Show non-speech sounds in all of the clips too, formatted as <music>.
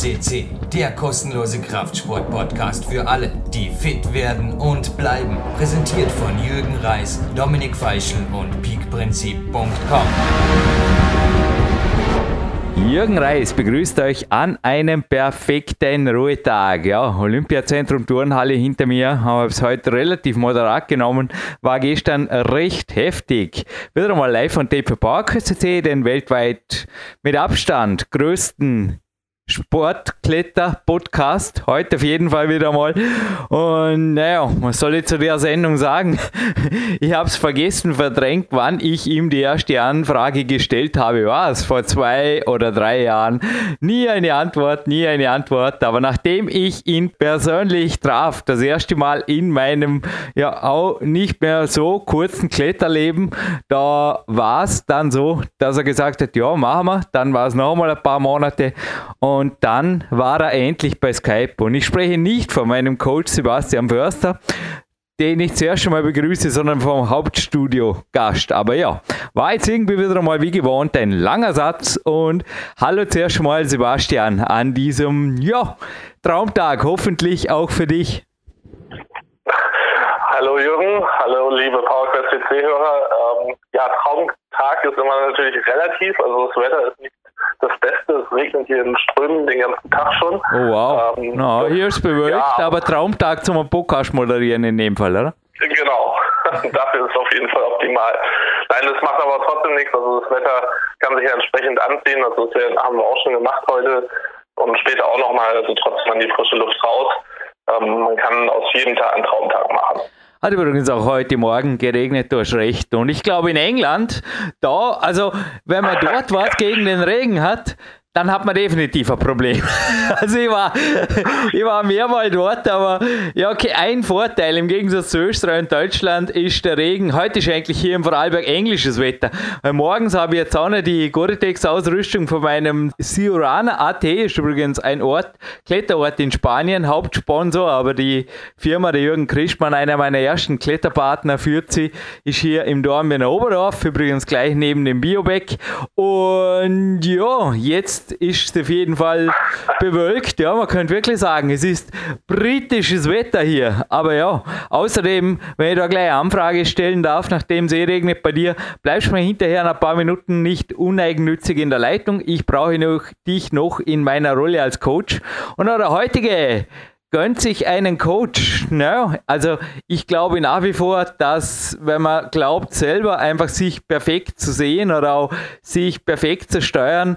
CC, der kostenlose Kraftsport-Podcast für alle, die fit werden und bleiben. Präsentiert von Jürgen Reis, Dominik Feischl und peakprinzip.com. Jürgen Reis begrüßt euch an einem perfekten Ruhetag. Ja, Olympiazentrum Turnhalle hinter mir, habe es heute relativ moderat genommen, war gestern recht heftig. Wieder mal live von TP Park CC, den weltweit mit Abstand größten Sportkletter-Podcast. Heute auf jeden Fall wieder mal. Und naja, was soll ich zu der Sendung sagen? <laughs> Ich habe es vergessen, verdrängt, wann ich ihm die erste Anfrage gestellt habe. War es vor zwei oder drei Jahren? Nie eine Antwort, nie eine Antwort. Aber nachdem ich ihn persönlich traf, das erste Mal in meinem ja auch nicht mehr so kurzen Kletterleben, da war es dann so, dass er gesagt hat, ja, machen wir. Dann war es nochmal ein paar Monate und und dann war er endlich bei Skype. Und ich spreche nicht von meinem Coach Sebastian Förster, den ich zuerst schon mal begrüße, sondern vom Hauptstudio-Gast. Aber ja, war jetzt irgendwie wieder mal wie gewohnt ein langer Satz. Und hallo zuerst mal Sebastian an diesem ja, Traumtag, hoffentlich auch für dich. Hallo Jürgen, hallo liebe PowerQuest CC-Hörer. Ähm, ja, Traumtag ist immer natürlich relativ, also das Wetter ist nicht das Beste. Es regnet hier in Strömen den ganzen Tag schon. Oh wow. Ähm, no, hier ist bewölkt, ja, aber Traumtag zum Podcast moderieren in dem Fall, oder? Genau. <laughs> Dafür ist es auf jeden Fall optimal. Nein, das macht aber trotzdem nichts. Also das Wetter kann sich ja entsprechend anziehen. Also das haben wir auch schon gemacht heute und später auch nochmal. Also trotzdem an die frische Luft raus. Ähm, man kann aus jedem Tag einen Traumtag machen. Hat übrigens auch heute Morgen geregnet, du hast recht. Und ich glaube in England, da, also wenn man dort was gegen den Regen hat, dann hat man definitiv ein Problem. <laughs> Also ich war, ich war mehrmal dort, aber ja, okay, ein Vorteil im Gegensatz zu Österreich und Deutschland ist der Regen. Heute ist eigentlich hier im Vorarlberg englisches Wetter. Weil morgens habe ich jetzt auch noch die Gore-Tex-Ausrüstung von meinem Siurana AT, ist übrigens ein Ort, Kletterort in Spanien, Hauptsponsor, aber die Firma, der Jürgen Christmann, einer meiner ersten Kletterpartner, führt sie, ist hier im Dornbirner Oberdorf, übrigens gleich neben dem Biobeck. Und ja, jetzt jetzt ist es auf jeden Fall bewölkt. Ja, man könnte wirklich sagen, es ist britisches Wetter hier. Aber ja, außerdem, wenn ich da gleich eine Anfrage stellen darf, nachdem es eh regnet bei dir, bleibst du mir hinterher ein paar Minuten nicht uneigennützig in der Leitung. Ich brauche noch, dich noch in meiner Rolle als Coach. Und der heutige gönnt sich einen Coach. No, also ich glaube nach wie vor, dass wenn man glaubt, selber einfach sich perfekt zu sehen oder auch sich perfekt zu steuern,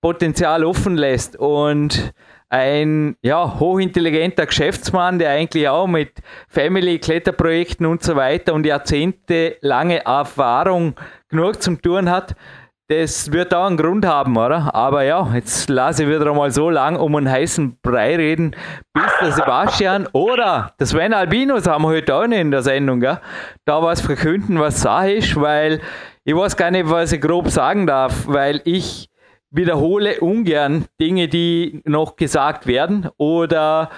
Potenzial offen lässt und ein ja, hochintelligenter Geschäftsmann, der eigentlich auch mit Family, Kletterprojekten und so weiter und jahrzehntelange Erfahrung genug zum Tun hat, das wird auch einen Grund haben, oder? Aber ja, jetzt lasse ich wieder mal so lang um einen heißen Brei reden, bis der Sebastian oder der Sven Albinos haben wir heute auch nicht in der Sendung, gell? da was verkünden, was Sache ist, weil ich weiß gar nicht, was ich grob sagen darf, weil ich wiederhole ungern Dinge, die noch gesagt werden oder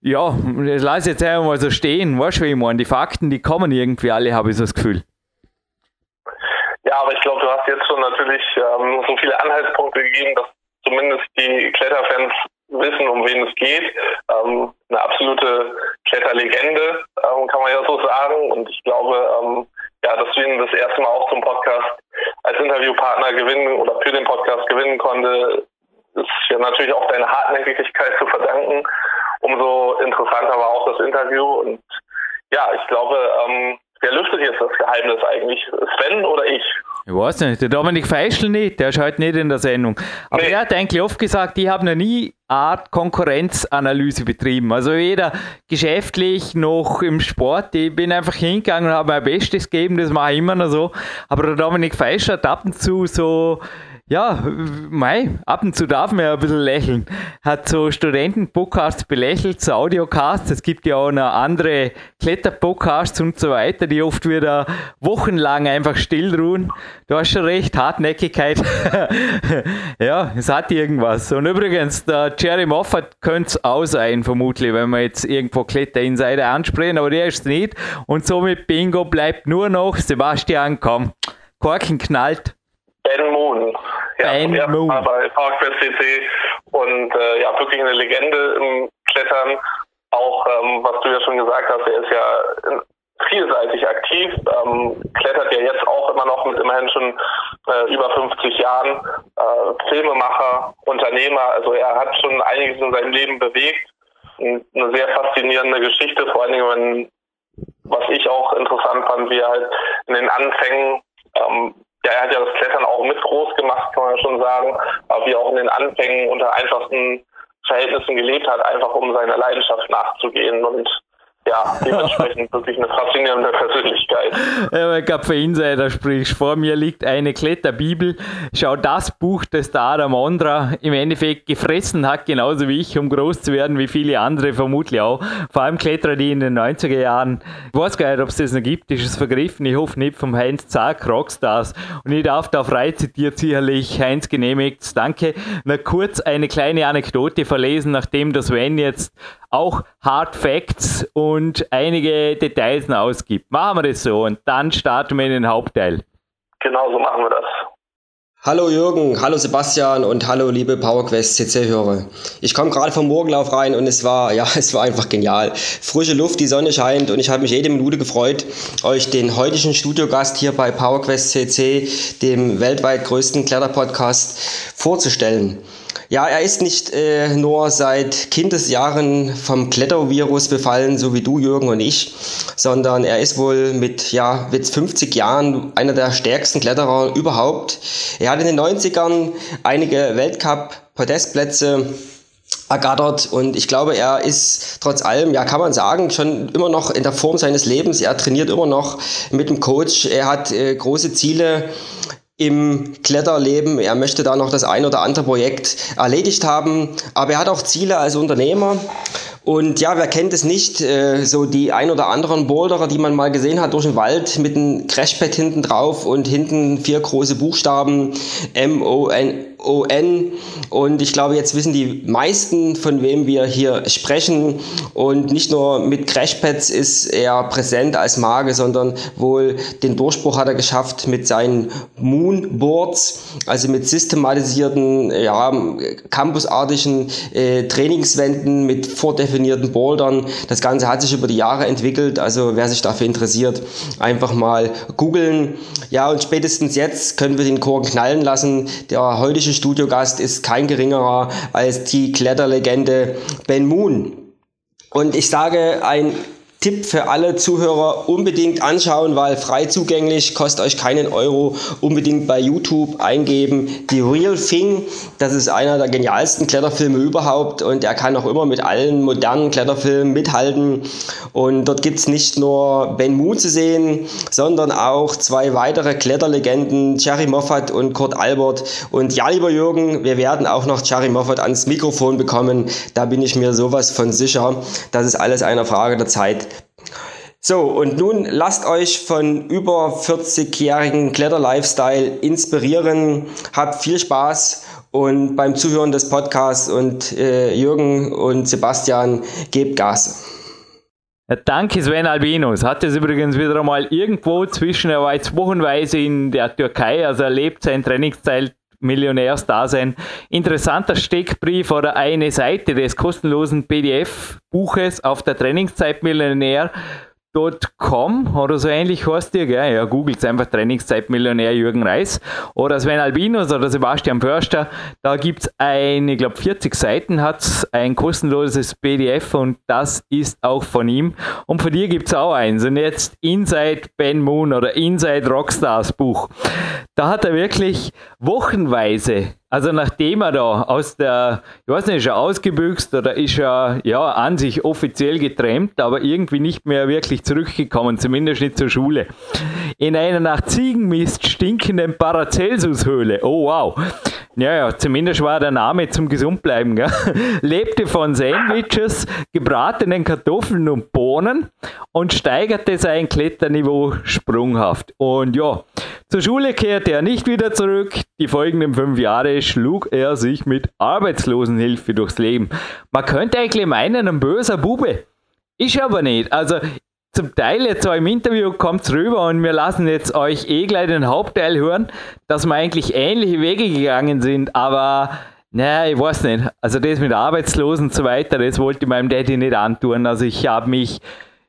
ja, das lasse jetzt einfach mal so stehen. Weißt du, wie ich meine? Die Fakten, die kommen irgendwie alle, habe ich so das Gefühl. Ja, aber ich glaube, du hast jetzt schon natürlich ähm, so viele Anhaltspunkte gegeben, dass zumindest die Kletterfans wissen, um wen es geht. Ähm, eine absolute Kletterlegende, ähm, kann man ja so sagen. Und ich glaube, ähm, ja, dass du ihn das erste Mal auch zum Podcast als Interviewpartner gewinnen oder für den Podcast gewinnen konnte, ist ja natürlich auch deine Hartnäckigkeit zu verdanken. Umso interessanter war auch das Interview. Und ja, ich glaube, ähm, wer lüftet jetzt das Geheimnis eigentlich? Sven oder ich? Ich weiß nicht, der Dominik Feischl nicht, der ist heute nicht in der Sendung. Aber nee. er hat eigentlich oft gesagt, ich habe noch nie Art Konkurrenzanalyse betrieben. Also weder geschäftlich noch im Sport. Ich bin einfach hingegangen und habe mein Bestes gegeben, das mache ich immer noch so. Aber der Dominik Feischl hat ab und zu so ja, mei, ab und zu darf man ja ein bisschen lächeln. Hat so Studenten-Podcasts belächelt, so Audiocasts. Es gibt ja auch noch andere Kletter-Podcasts und so weiter, die oft wieder wochenlang einfach still ruhen. Du hast schon recht, Hartnäckigkeit. <laughs> ja, es hat irgendwas. Und übrigens, der Jerry Moffat könnte es auch sein, vermutlich, wenn wir jetzt irgendwo Kletter-Insider ansprechen, aber der ist es nicht. Und somit Bingo bleibt nur noch Sebastian, komm, Korken knallt. Ben Moon. Ja, ben Moon. Mal bei PowerQuest CC und äh, ja, wirklich eine Legende im Klettern. Auch, ähm, was du ja schon gesagt hast, er ist ja vielseitig aktiv, ähm, klettert ja jetzt auch immer noch mit immerhin schon äh, über 50 Jahren, äh, Filmemacher, Unternehmer, also er hat schon einiges in seinem Leben bewegt. Eine sehr faszinierende Geschichte, vor allen Dingen, wenn, was ich auch interessant fand, wie er halt in den Anfängen, ähm, ja, er hat ja das Klettern auch mit groß gemacht, kann man schon sagen, aber wie er auch in den Anfängen unter einfachsten Verhältnissen gelebt hat, einfach um seiner Leidenschaft nachzugehen und ja, dementsprechend wirklich eine faszinierende Persönlichkeit. Ja, ich glaube, für Insider sprichst vor mir liegt eine Kletterbibel. Schau, das Buch, das der Adam Ondra im Endeffekt gefressen hat, genauso wie ich, um groß zu werden, wie viele andere vermutlich auch. Vor allem Kletterer, die in den 90er Jahren, ich weiß gar nicht, ob es das noch gibt, ist es vergriffen, ich hoffe nicht, vom Heinz Zack, Rockstars. Und ich darf da frei zitiert sicherlich Heinz genehmigt. Danke. Na kurz eine kleine Anekdote verlesen, nachdem das Sven jetzt auch Hard Facts und einige Details ausgibt. Machen wir das so und dann starten wir in den Hauptteil. Genau so machen wir das. Hallo Jürgen, hallo Sebastian und hallo liebe PowerQuest CC-Hörer. Ich komme gerade vom Morgenlauf rein und es war, ja, <laughs> es war einfach genial. Frische Luft, die Sonne scheint und ich habe mich jede Minute gefreut, euch den heutigen Studiogast hier bei PowerQuest CC, dem weltweit größten Kletterpodcast, vorzustellen. Ja, er ist nicht äh, nur seit Kindesjahren vom Klettervirus befallen, so wie du, Jürgen und ich, sondern er ist wohl mit ja, mit 50 Jahren einer der stärksten Kletterer überhaupt. Er hat in den 90ern einige Weltcup-Podestplätze ergattert und ich glaube, er ist trotz allem, ja, kann man sagen, schon immer noch in der Form seines Lebens. Er trainiert immer noch mit dem Coach. Er hat äh, große Ziele im Kletterleben. Er möchte da noch das ein oder andere Projekt erledigt haben, aber er hat auch Ziele als Unternehmer. Und ja, wer kennt es nicht, äh, so die ein oder anderen Boulderer, die man mal gesehen hat durch den Wald mit einem Crashpad hinten drauf und hinten vier große Buchstaben M-O-N O-N. Und ich glaube, jetzt wissen die meisten, von wem wir hier sprechen. Und nicht nur mit Crashpads ist er präsent als Mage, sondern wohl den Durchbruch hat er geschafft mit seinen Moonboards, also mit systematisierten, ja, campusartigen äh, Trainingswänden mit vordefinierten Bouldern. Das Ganze hat sich über die Jahre entwickelt. Also wer sich dafür interessiert, einfach mal googeln. Ja, und spätestens jetzt können wir den Chor knallen lassen. Der heutige Studiogast ist kein geringerer als die Kletterlegende Ben Moon. Und ich sage ein Tipp für alle Zuhörer unbedingt anschauen, weil frei zugänglich, kostet euch keinen Euro. Unbedingt bei YouTube eingeben. Die Real Thing, das ist einer der genialsten Kletterfilme überhaupt und er kann auch immer mit allen modernen Kletterfilmen mithalten. Und dort gibt es nicht nur Ben Moon zu sehen, sondern auch zwei weitere Kletterlegenden, Jerry Moffat und Kurt Albert. Und ja, lieber Jürgen, wir werden auch noch Jerry Moffat ans Mikrofon bekommen. Da bin ich mir sowas von sicher. Das ist alles eine Frage der Zeit. So, und nun lasst euch von über 40-jährigen Kletter-Lifestyle inspirieren. Habt viel Spaß und beim Zuhören des Podcasts und äh, Jürgen und Sebastian gebt Gas. Danke Sven Albinus. Hat es übrigens wieder einmal irgendwo zwischen, er war jetzt wochenweise in der Türkei, also er lebt sein Trainingszeit Millionärsdasein. Interessanter Steckbrief oder eine Seite des kostenlosen PDF-Buches auf der Trainingszeit Millionär Com oder so ähnlich heißt ihr, gell? Ja, googelt einfach Trainingszeitmillionär Jürgen Reis oder Sven Albinus oder Sebastian Förster. Da gibt es ein, ich glaube 40 Seiten hat es ein kostenloses PDF und das ist auch von ihm. Und von dir gibt es auch eins. Und jetzt Inside Ben Moon oder Inside Rockstars Buch. Da hat er wirklich wochenweise also nachdem er da aus der, ich weiß nicht, ist er ausgebüxt oder ist er ja an sich offiziell getrennt, aber irgendwie nicht mehr wirklich zurückgekommen, zumindest nicht zur Schule. In einer nach Ziegenmist stinkenden Paracelsus-Höhle. Oh wow. Ja, ja, zumindest war der Name zum Gesundbleiben. Gell? <laughs> Lebte von Sandwiches, gebratenen Kartoffeln und Bohnen und steigerte sein Kletterniveau sprunghaft. Und ja, zur Schule kehrte er nicht wieder zurück. Die folgenden fünf Jahre schlug er sich mit Arbeitslosenhilfe durchs Leben. Man könnte eigentlich meinen, ein böser Bube. Ist aber nicht. Also zum Teil jetzt auch im Interview kommt es rüber und wir lassen jetzt euch eh gleich den Hauptteil hören, dass wir eigentlich ähnliche Wege gegangen sind, aber Naja, ich weiß nicht. Also das mit Arbeitslosen und so weiter, das wollte ich meinem Daddy nicht antun. Also ich habe mich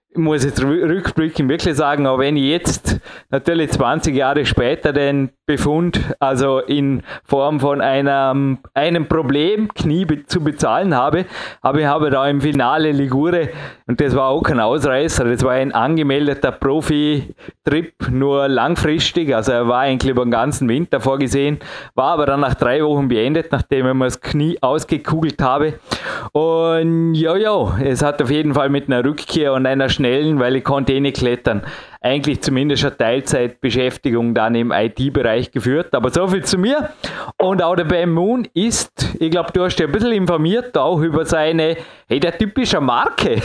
ich muss jetzt rückblickend wirklich sagen, aber wenn ich jetzt natürlich 20 Jahre später den Befund, also in Form von einem, einem Problem Knie zu bezahlen habe, aber ich habe da im Finale Ligure, und das war auch kein Ausreißer, das war ein angemeldeter Profi-Trip, nur langfristig, also er war eigentlich über den ganzen Winter vorgesehen, war aber dann nach drei Wochen beendet, nachdem ich mir das Knie ausgekugelt habe. Und ja, es hat auf jeden Fall mit einer Rückkehr und einer schnellen, weil ich konnte eh nicht klettern, eigentlich zumindest eine Teilzeitbeschäftigung dann im IT-Bereich geführt. Aber so viel zu mir. Und auch der Ben Moon ist, ich glaube, du hast dich ein bisschen informiert auch über seine, hey, der typische Marke.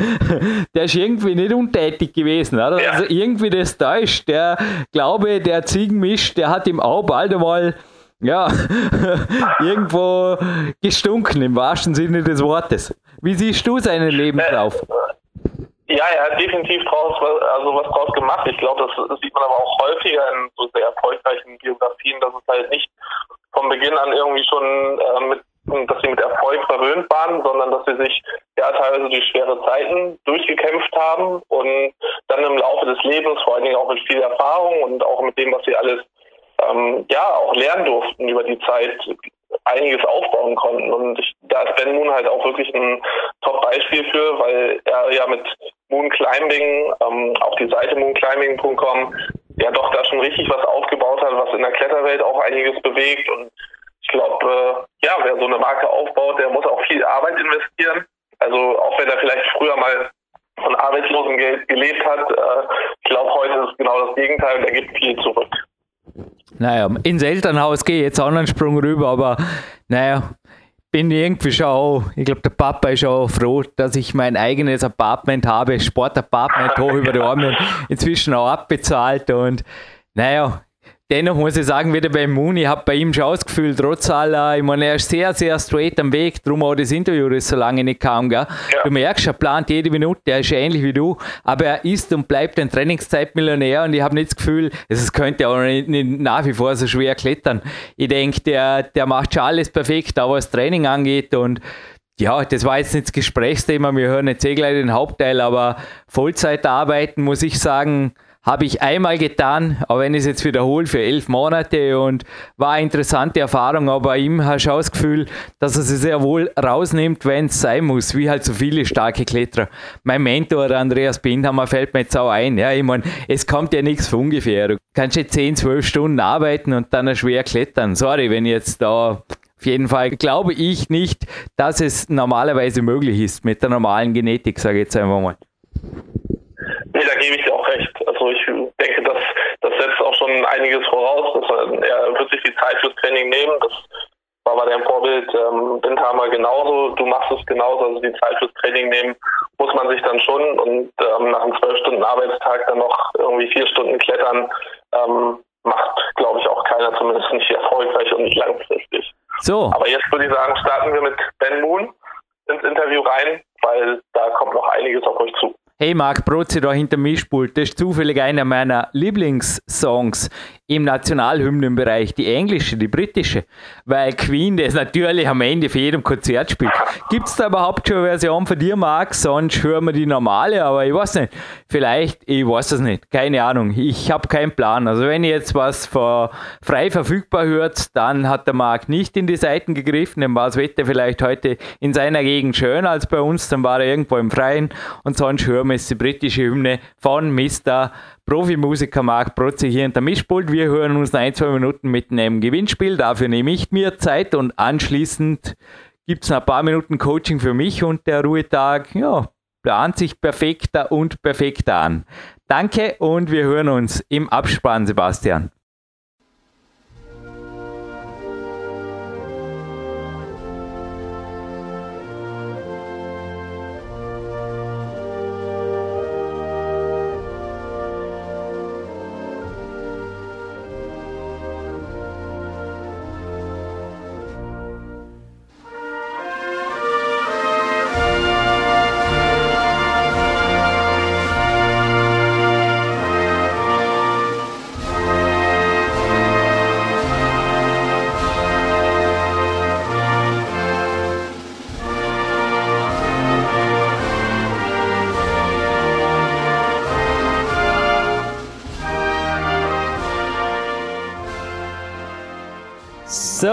<laughs> der ist irgendwie nicht untätig gewesen, oder? Ja. Also irgendwie das täuscht. Der Glaube, der Ziegenmisch, der hat ihm auch bald einmal ja, <laughs> irgendwo gestunken im wahrsten Sinne des Wortes. Wie siehst du seinen Lebenslauf? <laughs> Ja, er hat definitiv draus, also was draus gemacht. Ich glaube, das sieht man aber auch häufiger in so sehr erfolgreichen Biografien, dass es halt nicht von Beginn an irgendwie schon äh, mit, dass sie mit Erfolg verwöhnt waren, sondern dass sie sich ja teilweise durch schwere Zeiten durchgekämpft haben und dann im Laufe des Lebens, vor allen Dingen auch mit viel Erfahrung und auch mit dem, was sie alles ähm, ja auch lernen durften über die Zeit, einiges aufbauen konnten. Und ich, da ist Ben Moon halt auch wirklich ein Top-Beispiel für, weil er ja mit Moon Climbing, ähm, auf die Seite moonclimbing.com, ja doch da schon richtig was aufgebaut hat, was in der Kletterwelt auch einiges bewegt. Und ich glaube, äh, ja, wer so eine Marke aufbaut, der muss auch viel Arbeit investieren. Also auch wenn er vielleicht früher mal von Arbeitslosengeld gelebt hat, äh, ich glaube, heute ist genau das Gegenteil und er gibt viel zurück. Naja, ins Elternhaus gehe ich jetzt auch einen Sprung rüber, aber naja, bin irgendwie schon auch, ich glaube, der Papa ist auch froh, dass ich mein eigenes Apartment habe, Sportapartment hoch über die Arme, inzwischen auch abbezahlt und naja, dennoch muss ich sagen, wieder beim Moon, ich habe bei ihm schon ausgefühlt, trotz aller, ich meine, er ist sehr, sehr straight am Weg, darum auch das Interview, das so lange nicht kam, gell? Ja. Du merkst, er plant jede Minute, er ist ähnlich wie du, aber er ist und bleibt ein Trainingszeitmillionär und ich habe nicht das Gefühl, es könnte auch nicht, nicht, nach wie vor so schwer klettern. Ich denke, der, der macht schon alles perfekt, auch was Training angeht und ja, das war jetzt nicht das Gesprächsthema, wir hören jetzt eh gleich den Hauptteil, aber Vollzeit arbeiten, muss ich sagen, habe ich einmal getan, aber wenn ich es jetzt wiederhole, für elf Monate und war eine interessante Erfahrung, aber bei ihm hast du das Gefühl, dass er sich sehr wohl rausnimmt, wenn es sein muss, wie halt so viele starke Kletterer. Mein Mentor, Andreas Bindhammer, fällt mir jetzt auch ein. Ja, ich meine, es kommt ja nichts von ungefähr. Du kannst jetzt 10, 12 Stunden arbeiten und dann schwer klettern. Sorry, wenn ich jetzt da auf jeden Fall glaube ich nicht, dass es normalerweise möglich ist mit der normalen Genetik, sage ich jetzt einfach mal. Nee, da gebe ich dir auch recht. Also ich denke, das, das setzt auch schon einiges voraus. Dass er, er wird sich die Zeit fürs Training nehmen. Das war bei deinem Vorbild ähm, Windhammer genauso. Du machst es genauso. Also die Zeit fürs Training nehmen muss man sich dann schon. Und ähm, nach einem zwölf Stunden Arbeitstag dann noch irgendwie vier Stunden klettern, ähm, macht, glaube ich, auch keiner, zumindest nicht erfolgreich und nicht langfristig. So. Aber jetzt würde ich sagen, starten wir mit Ben Moon ins Interview rein, weil da kommt noch einiges auf euch zu. Hey Marc Brotze da hinter Mischpult, das ist zufällig einer meiner Lieblingssongs im Nationalhymnenbereich, die englische, die britische, weil Queen das natürlich am Ende für jedem Konzert spielt. Gibt es da überhaupt schon eine Version von dir, Marc? Sonst hören wir die normale, aber ich weiß nicht. Vielleicht, ich weiß es nicht, keine Ahnung. Ich habe keinen Plan. Also wenn ihr jetzt was frei verfügbar hört, dann hat der Marc nicht in die Seiten gegriffen, dann war das Wetter vielleicht heute in seiner Gegend schöner als bei uns, dann war er irgendwo im Freien und sonst hören wir jetzt die britische Hymne von Mr. Profimusiker Marc Protze hier in der Mischpult. Wir hören uns in ein, zwei Minuten mit einem Gewinnspiel. Dafür nehme ich mir Zeit und anschließend gibt es ein paar Minuten Coaching für mich und der Ruhetag, ja, plant sich perfekter und perfekter an. Danke und wir hören uns im Abspann, Sebastian.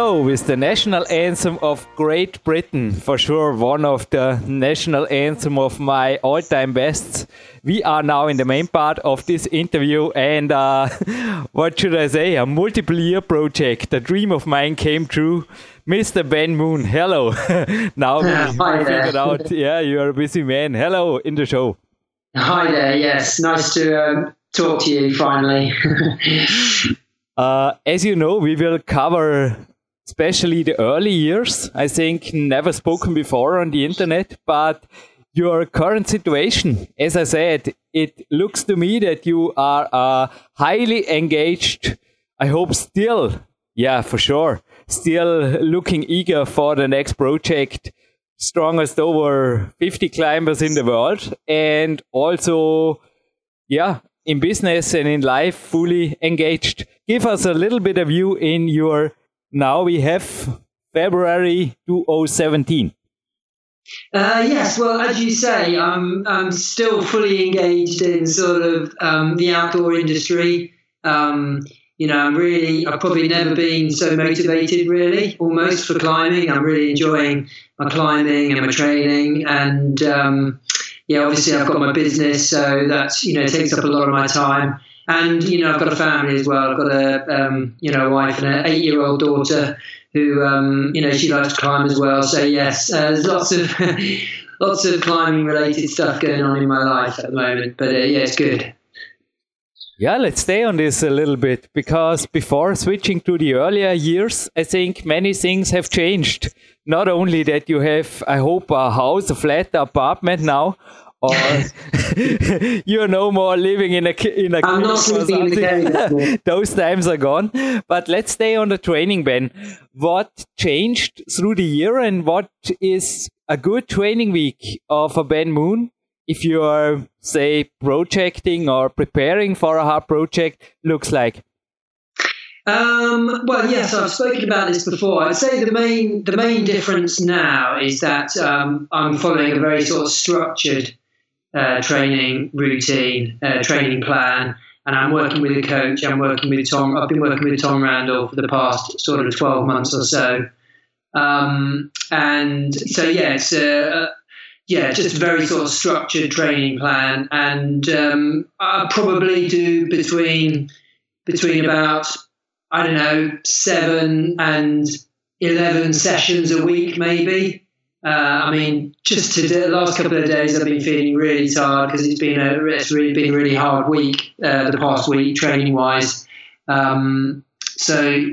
With the national anthem of Great Britain, for sure one of the national anthem of my all-time bests, we are now in the main part of this interview, and uh, <laughs> what should I say? A multiple-year project. The dream of mine came true. Mr. Ben Moon, hello. <laughs> now we figured out, yeah, you are a busy man. Hello in the show. Hi there. Yes, nice to um, talk to you finally. <laughs> uh, as you know, we will cover especially the early years. I think never spoken before on the internet, but your current situation, as I said, it looks to me that you are highly engaged. I hope still, yeah, for sure, still looking eager for the next project. Strongest over 50 climbers in the world, and also, yeah, in business and in life, fully engaged. Give us a little bit of you in your now we have February 2017. Uh, yes, well, as you say, I'm, I'm still fully engaged in sort of um, the outdoor industry. Um, you know, I'm really, I've probably never been so motivated, really, almost for climbing. I'm really enjoying my climbing and my training. And um, yeah, obviously, I've got my business, so that's, you know, takes up a lot of my time and you know I've got a family as well. I've got a um, you know wife and an eight-year-old daughter who um, you know she likes to climb as well. So yes, uh, there's lots of <laughs> lots of climbing related stuff going on in my life at the moment. But uh, yeah, it's good. Yeah, let's stay on this a little bit because before switching to the earlier years, I think many things have changed. Not only that you have, I hope, a house, a flat, apartment now, or <laughs> you're no more living in a in a I'm not sleeping in the <laughs> Those times are gone. But let's stay on the training, Ben. What changed through the year, and what is a good training week of a Ben Moon? If you are, say, projecting or preparing for a hard project, looks like. Um, well, yes, I've spoken about this before. I'd say the main the main difference now is that um, I'm following a very sort of structured uh, training routine, uh, training plan, and I'm working with a coach. I'm working with Tom. I've been working with Tom Randall for the past sort of 12 months or so. Um, and so, yeah, it's a, yeah, just a very sort of structured training plan. And um, I probably do between between about I don't know seven and eleven sessions a week, maybe. Uh, I mean, just today, the last couple of days, I've been feeling really tired because it's been a it's really been a really hard week uh, the past week training wise. Um, so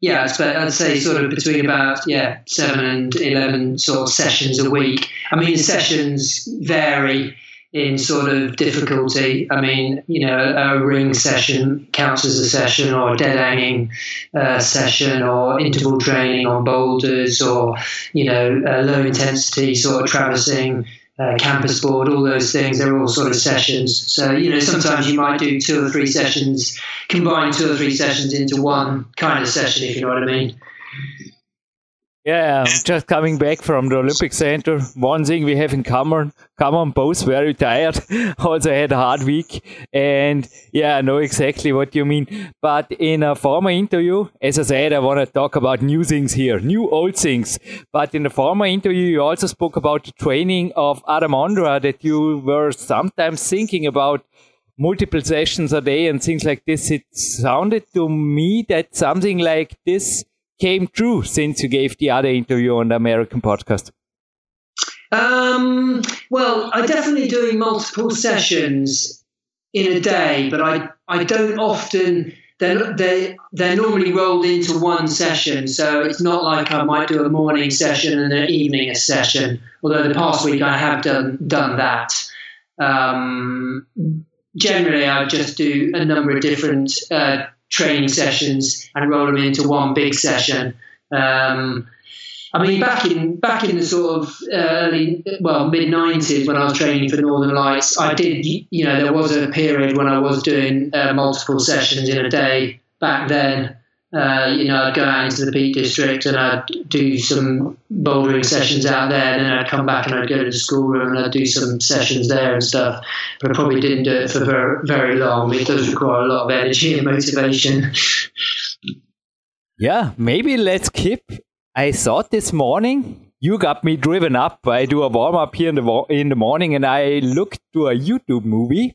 yeah, I'd say sort of between about yeah seven and eleven sort of sessions a week. I mean, sessions vary in sort of difficulty. I mean, you know, a ring session counts as a session, or a dead hanging uh, session, or interval training on boulders, or you know, low intensity sort of traversing. Uh, campus board, all those things, they're all sort of sessions. So, you know, sometimes you might do two or three sessions, combine two or three sessions into one kind of session, if you know what I mean. Yeah, I'm just coming back from the Olympic Center. One thing we have in common, common both very tired. <laughs> also had a hard week, and yeah, I know exactly what you mean. But in a former interview, as I said, I want to talk about new things here, new old things. But in the former interview, you also spoke about the training of Adam Ondra that you were sometimes thinking about multiple sessions a day and things like this. It sounded to me that something like this came true since you gave the other interview on the American podcast? Um, well, I'm definitely doing multiple sessions in a day, but I, I don't often. They're, they they're normally rolled into one session, so it's not like I might do a morning session and an evening session. Although the past week I have done done that. Um, generally, I just do a number of different uh, training sessions and roll them into one big session. Um, I mean, back in back in the sort of early, well, mid '90s when I was training for Northern Lights, I did, you know, there was a period when I was doing uh, multiple sessions in a day back then. Uh, you know, I'd go out into the Peak District and I'd do some bouldering sessions out there. Then I'd come back and I'd go to the schoolroom and I'd do some sessions there and stuff. But I probably didn't do it for very, very long. It does require a lot of energy and motivation. <laughs> Yeah, maybe let's keep. I thought this morning you got me driven up. I do a warm up here in the in the morning, and I looked to a YouTube movie,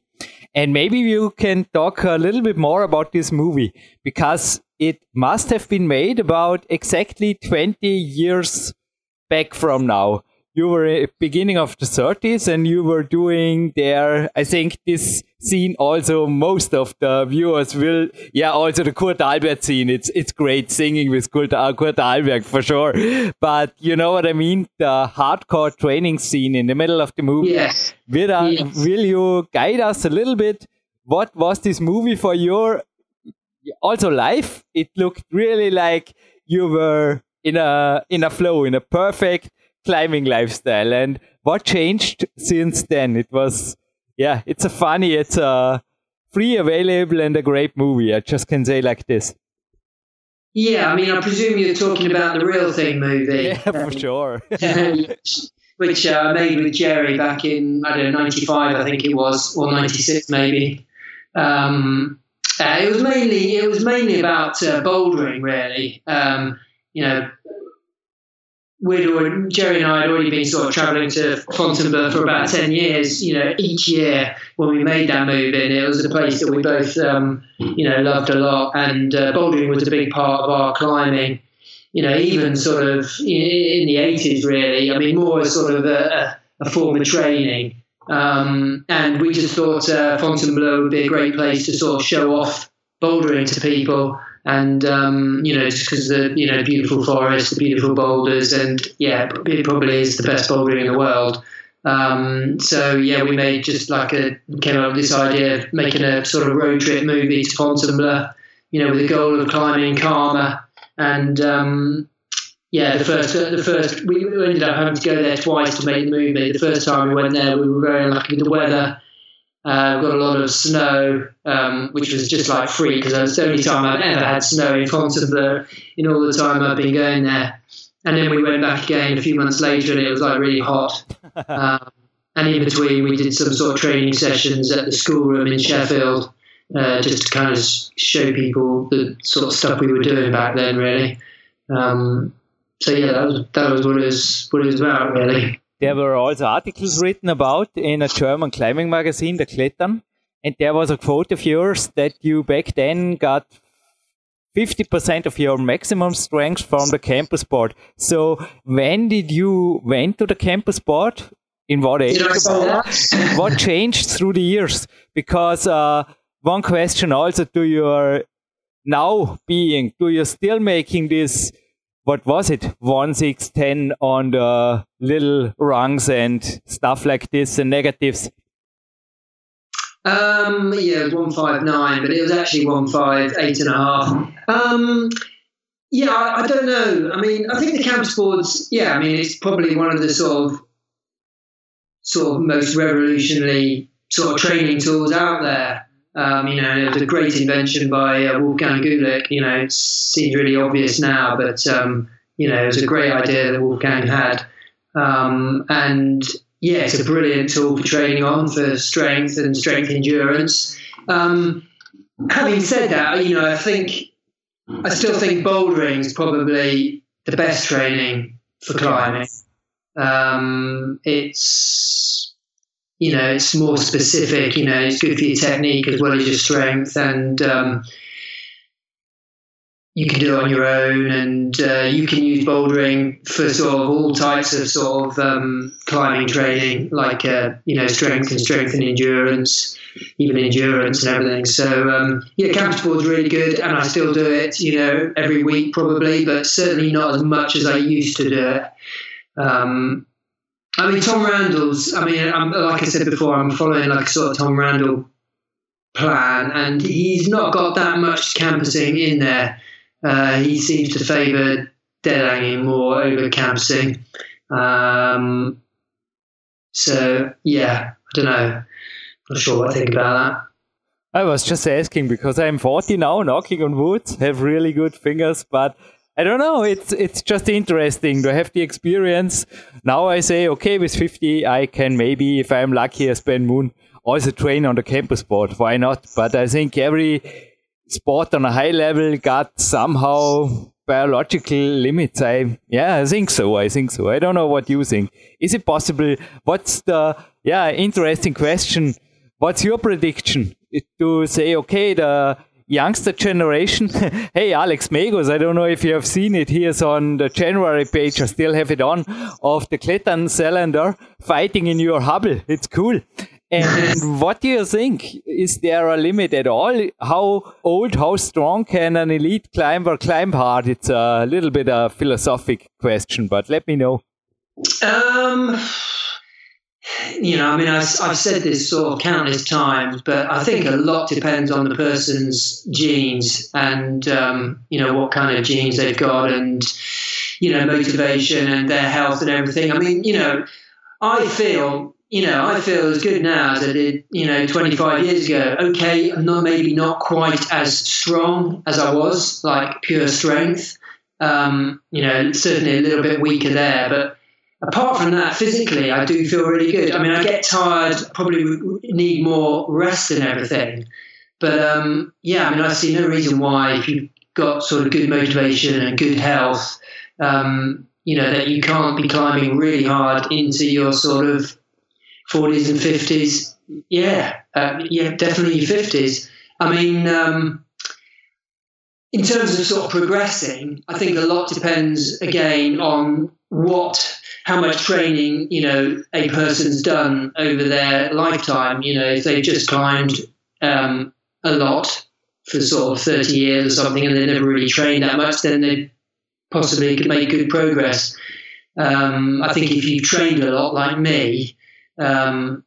and maybe you can talk a little bit more about this movie because it must have been made about exactly 20 years back from now you were beginning of the 30s and you were doing there i think this scene also most of the viewers will yeah also the kurt albert scene. It's it's great singing with kurt, uh, kurt albert for sure. But you know what i mean? The hardcore training scene in the middle of the movie. Yes. will, uh, yes. will you guide us a little bit? What was this movie for your also life? It looked really like you were in a in a flow in a perfect climbing lifestyle. And what changed since then? It was, yeah, it's a funny, it's a free, available, and a great movie. I just can say like this. Yeah, I mean, I presume you're talking about the Real Thing movie. <laughs> Yeah, for sure. which uh, I made with Jerry back in, I don't know, 95, I think it was, or 96 maybe. Um, uh, it was mainly it was mainly about uh, bouldering, really. Um, you know, we'd already, Jerry and I had already been sort of travelling to Fontainebleau for about 10 years, you know, each year when we made that move in. It was a place that we both, um, you know, loved a lot. And uh, bouldering was a big part of our climbing, you know, even sort of in, in the 80s, really. I mean, more as sort of a, a form of training. Um, and we just thought uh, Fontainebleau would be a great place to sort of show off bouldering to people and um, you know just because the you know beautiful forest, the beautiful boulders, and yeah, it probably is the best bouldering in the world. Um, so yeah, we made just like a came up with this idea of making a sort of road trip movie to Fontainebleau, you know, with the goal of climbing Karma, and um, yeah, the first the first we ended up having to go there twice to make the movie. The first time we went there, we were very unlucky with the weather uh, got a lot of snow, um, which was just like free because was the only time I've ever had snow in Fontainebleau in all the time I've been going there. And then we went back again a few months later and it was like really hot. <laughs> Um, and in between, we did some sort of training sessions at the schoolroom in Sheffield uh, just to kind of show people the sort of stuff we were doing back then, really. Um, so yeah, that was that was what it was what it was about, really. There were also articles written about in a German climbing magazine, the Klettern, and there was a quote of yours that you back then got 50% of your maximum strength from the campus board. So when did you went to the campus board? In what age? <laughs> what changed through the years? Because uh, one question also to your now being, do you still making this what was it? One six ten on the little rungs and stuff like this and negatives? Um yeah it was 159 but it was actually 158 and a half. Um yeah I, I, don't know. I mean i think the campus boards yeah i mean it's probably one of the sort of sort of most revolutionary sort of training tools out there um, you know, it was a great invention by uh, Wolfgang Güllich. You know, it seems really obvious now, but um, you know, it was a great idea that Wolfgang had. Um, and yeah, it's a brilliant tool for training on for strength and strength endurance. Um, having said that, you know, I think I still think bouldering is probably the best training for climbing. Um, it's you know, it's more specific. You know, it's good for your technique as well as your strength, and um, you can do it on your own. And uh, you can use bouldering for sort of all types of sort of um, climbing training, like uh, you know, strength and strength and endurance, even endurance and everything. So um, yeah, campus board's really good, and I still do it. You know, every week probably, but certainly not as much as I used to do it. Um, I mean, Tom Randall's. I mean, I'm, like I said before, I'm following like a sort of Tom Randall plan, and he's not got that much campusing in there. Uh, he seems to favour dead hanging more over campusing. Um, so yeah, I don't know. Not sure what I think about that. I was just asking because I'm 40 now, knocking on wood, have really good fingers, but I don't know. It's it's just interesting to have the experience. Now I say, okay, with 50, I can maybe, if I'm lucky as Ben Moon, also train on the campus board. Why not? But I think every sport on a high level got somehow biological limits. I yeah, I think so. I think so. I don't know what you think. Is it possible? What's the yeah interesting question? What's your prediction to say okay the youngster generation. <laughs> hey, Alex Megos, I don't know if you have seen it. Here's on the January page. I still have it on of the Klettern cylinder fighting in your Hubble. It's cool. And <laughs> what do you think? Is there a limit at all? How old, how strong can an elite climber climb hard? It's a little bit a philosophic question, but let me know. Um, you know, I mean, I've, I've said this sort of countless times, but I think a lot depends on the person's genes and, um, you know, what kind of genes they've got and, you know, motivation and their health and everything. I mean, you know, I feel you know, I feel as good now as I did, you know, 25 years ago. Okay, I'm not maybe not quite as strong as I was, like pure strength. Um, you know, certainly a little bit weaker there, but apart from that, physically, I do feel really good. I mean, I get tired, probably need more rest and everything. But um, yeah, I mean, I see no reason why if you've got sort of good motivation and good health, um, you know, that you can't be climbing really hard into your sort of 40s and 50s. Yeah, uh, yeah, definitely 50s. I mean, um, in terms of sort of progressing, I think a lot depends again on what, how much training you know a person's done over their lifetime. You know, if they've just climbed um, a lot for sort of 30 years or something, and they never really trained that much, then they possibly could make good progress. Um, I think if you've trained a lot, like me, um,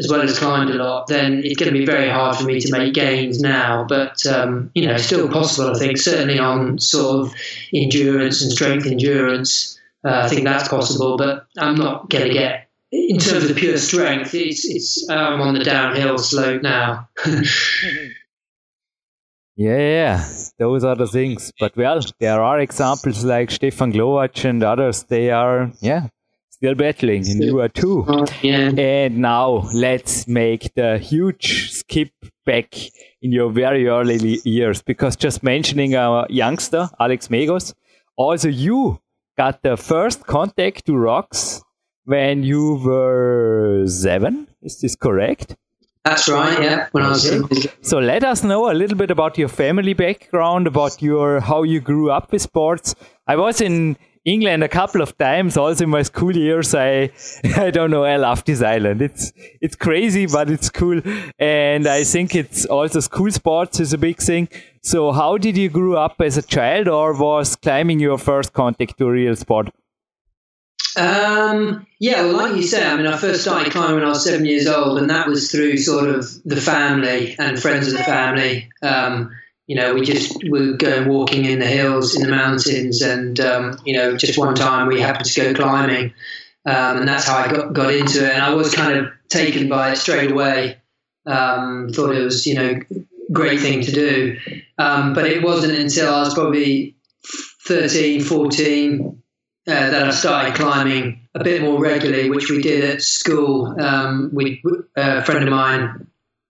as well as climbed a lot, then it's going to be very hard for me to make gains now. But um, you know, still possible. I think certainly on sort of endurance and strength endurance, uh, I think that's possible. But I'm not going to get in terms of pure strength. It's it's I'm on the downhill slope now. <laughs> Yeah, yeah, those are the things. But well, there are examples like Stefan Glowacz and others. They are, yeah, still battling, and you are too. Uh, yeah. And now let's make the huge skip back in your very early years, because just mentioning a youngster, Alex Megos, also you got the first contact to rocks when you were seven. Is this correct? That's right. Yeah, when I was. So let us know a little bit about your family background, about your how you grew up with sports. I was in England a couple of times. Also in my school years, I <laughs> I don't know. I love this island. It's it's crazy, but it's cool, and I think it's also school sports is a big thing. So how did you grow up as a child, or was climbing your first contact to real sport? Um, yeah, well, like you said, I mean, I first started climbing when I was seven years old, and that was through sort of the family and friends of the family. Um, you know, we just were going walking in the hills, in the mountains, and um, you know, just one time we happened to go climbing, um, and that's how I got got into it. And I was kind of taken by it straight away. Um, thought it was, you know, great thing to do, um, but it wasn't until I was probably 13, 14 uh, that I started climbing a bit more regularly, which we did at school. Um, we, a friend of mine,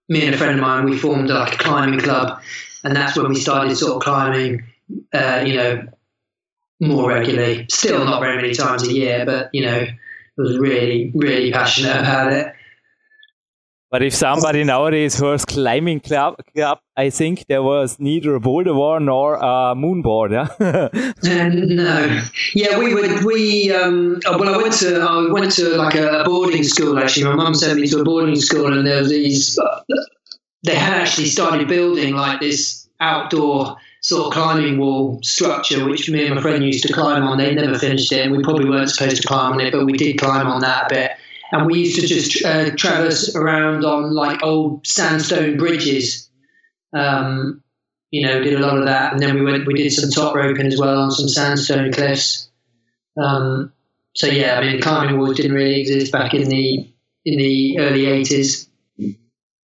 me and a friend of mine, we formed like a climbing club and that's when we started sort of climbing, uh, you know, more regularly. Still not very many times a year, but you know, was really, really passionate about it. But if somebody nowadays hears climbing club, club, I think there was neither a boulder war nor a moon board. Yeah? <laughs> uh, no, yeah, we would. We um, uh, well, I went to I went to like a boarding school. Actually, my mum sent me to a boarding school, and there was these uh, they had actually started building like this outdoor sort of climbing wall structure, which me and my friend used to climb on. They never finished it, and we probably weren't supposed to climb on it, but we did climb on that a bit. And we used to just uh, traverse around on like old sandstone bridges. Um, you know, did a lot of that, and then we went. We did some top roping as well on some sandstone cliffs. Um, so yeah, I mean, climbing walls didn't really exist back in the in the early eighties.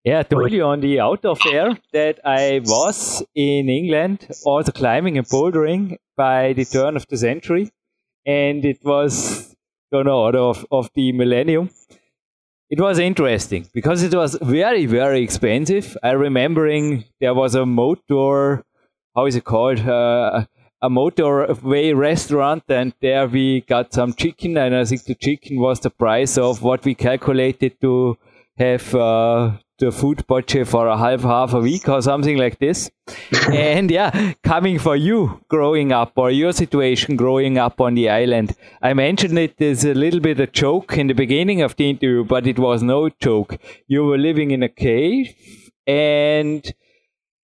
Yeah, I told you on the outdoor fair that I was in England also climbing and bouldering by the turn of the century. And it was, don't know, of, of the millennium. It was interesting because it was very, very expensive. I remembering there was a motor, how is it called? Uh, a motorway restaurant, and there we got some chicken, and I think the chicken was the price of what we calculated to have uh, the food budget for a half half a week or something like this. <laughs> and yeah, coming for you growing up or your situation growing up on the island. I mentioned it as a little bit a joke in the beginning of the interview, but it was no joke. You were living in a cave and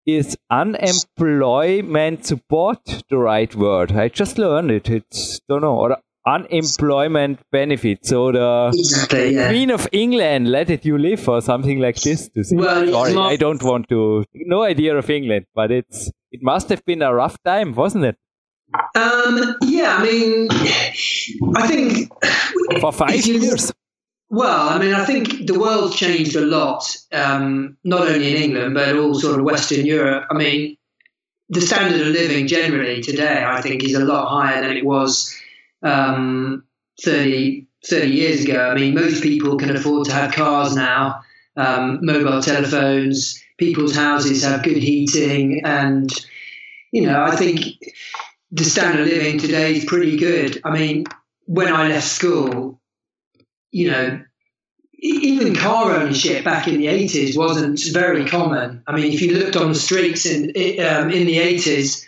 is unemployment support the right word? I just learned it. It's don't know or unemployment benefit. So the Exactly. Yeah. Queen of England let it you live or something like this. To say. Well, Sorry, not- I don't want to. No idea of England, but it's it must have been a rough time, wasn't it? Um, yeah, I mean, I think For five you- years. Well, I mean, I think the world changed a lot, um, not only in England, but all sort of Western Europe. I mean, the standard of living generally today, I think, is a lot higher than it was um, 30, 30 years ago. I mean, most people can afford to have cars now, um, mobile telephones, people's houses have good heating, and, you know, I think the standard of living today is pretty good. I mean, when I left school, you know, even car ownership back in the 80s wasn't very common. I mean, if you looked on the streets in um, in the 80s,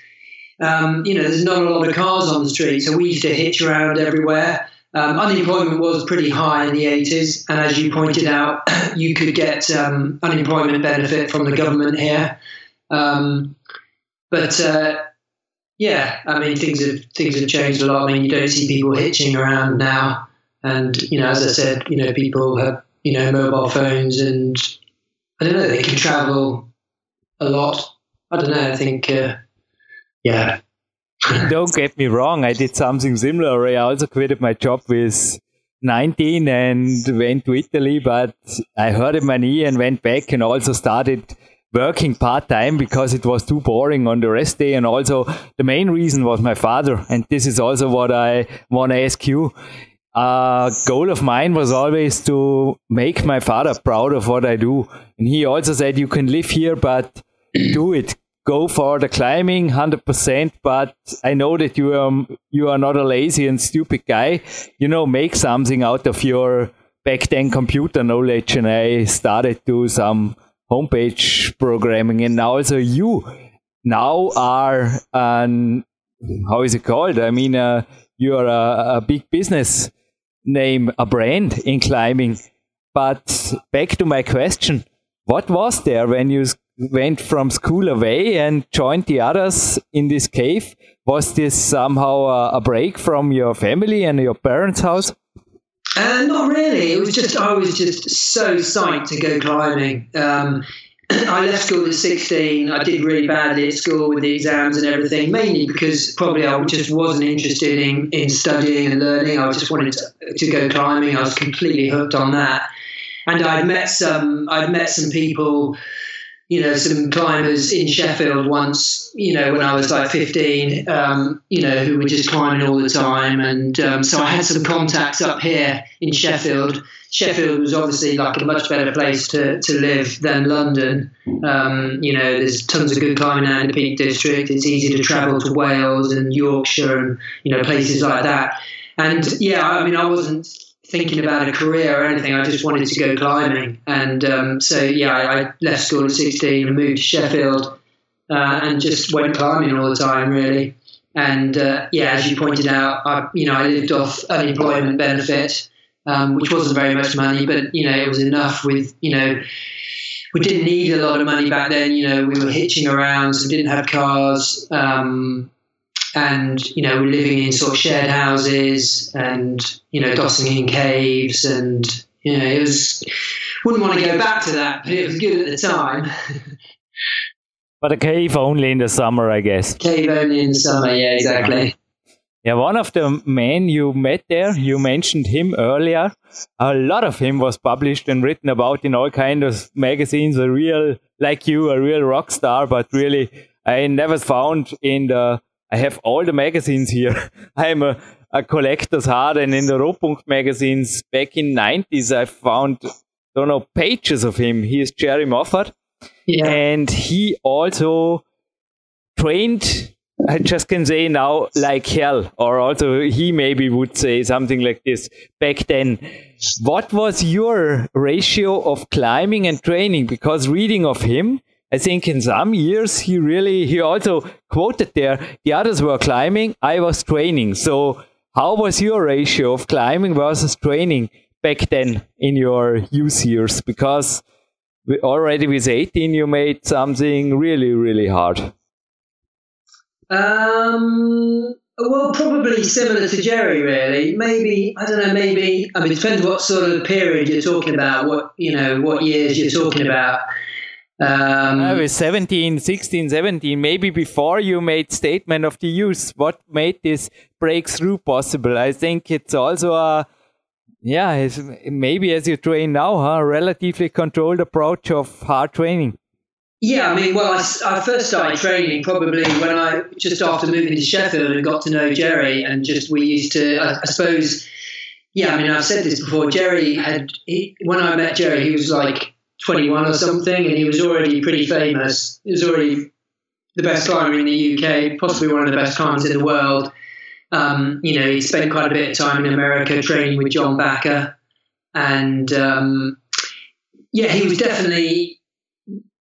um, you know, there's not a lot of cars on the street, so we used to hitch around everywhere. Um, unemployment was pretty high in the 80s, and as you pointed out, <coughs> you could get um, unemployment benefit from the government here. Um, but uh, yeah, I mean, things have things have changed a lot. I mean, you don't see people hitching around now. And you know, as I said, you know, people have you know mobile phones, and I don't know, they can travel a lot. I don't know. I think, uh, yeah, <laughs> Don't get me wrong, I did something similar. I also quitted my job with 19 and went to Italy, but I hurted my knee and went back and also started working part time because it was too boring on the rest day. And also, the main reason was my father. And this is also what I want to ask you. A goal of mine was always to make my father proud of what I do. And he also said, You can live here, but do it. Go for the climbing 100%. But I know that you are, you are not a lazy and stupid guy. You know, make something out of your back then computer knowledge. And I started to some homepage programming. And now also you now are an, how is it called? I mean, uh, you are a, a big business name, a brand in climbing. But back to my question, what was there when you went from school away and joined the others in this cave? Was this somehow a, a break from your family and your parents' house? Uh, not really. It was just I was just so psyched to go climbing. Um, <clears throat> I left school at 16. I did really badly at school with the exams and everything, mainly because probably I just wasn't interested in, in studying and learning. I just wanted to, to go climbing. I was completely hooked on that. And I'd met some I'd met some people, you know, some climbers in Sheffield once, you know, when I was like 15, um, you know, who were just climbing all the time. And um, so I had some contacts up here in Sheffield. Sheffield was obviously like a much better place to, to live than London. Um, you know, there's tons of good climbing out in the Peak District. It's easy to travel to Wales and Yorkshire and, you know, places like that. And yeah, I mean, I wasn't thinking about a career or anything. I just wanted to go climbing. And um, so, yeah, I, I left school at 16 and moved to Sheffield uh, and just went climbing all the time, really. And uh, yeah, as you pointed out, I, you know, I lived off unemployment benefit, um, which wasn't very much money, but you know, it was enough. With you know, we didn't need a lot of money back then. You know, we were hitching around, so we didn't have cars, um, and you know, we're living in sort of shared houses, and you know, dossing in caves, and you know, it was. Wouldn't want to go back to that, but it was good at the time. <laughs> But a cave only in the summer, I guess. Cave only in the summer, yeah, exactly. Yeah, one of the men you met there, you mentioned him earlier. A lot of him was published and written about in all kinds of magazines. A real, like you, a real rock star, but really, I never found in the. I have all the magazines here. <laughs> I am a, a collector's heart, and in the Rotpunkt magazines back in 90s, I found, don't know, pages of him. He is Jerry Moffatt Yeah. and he also trained I just can say now like hell, or also he maybe would say something like this back then. What was your ratio of climbing and training? Because reading of him, I think in some years he really, he also quoted there, the others were climbing, I was training. So how was your ratio of climbing versus training back then in your youth years? Because we already with 18 you made something really, really hard. Um, well, probably similar to Jerry, really. Maybe I don't know. Maybe I mean, it depends what sort of period you're talking about. What you know, what years you're talking about. Um, I was 17, 16, 17, maybe before you made statement of the use. What made this breakthrough possible? I think it's also a, yeah, maybe as you train now, huh, relatively controlled approach of hard training. Yeah, I mean, well, I, I, first started training probably when I just after moving to Sheffield and got to know Jerry, and just we used to, I, I suppose, yeah, I mean, I've said this before. Jerry had he, when I met Jerry, he was like 21 or something, and he was already pretty famous. He was already the best climber in the UK, possibly one of the best climbers in the world. Um, you know, he spent quite a bit of time in America training with John Bachar, and um, yeah, he was definitely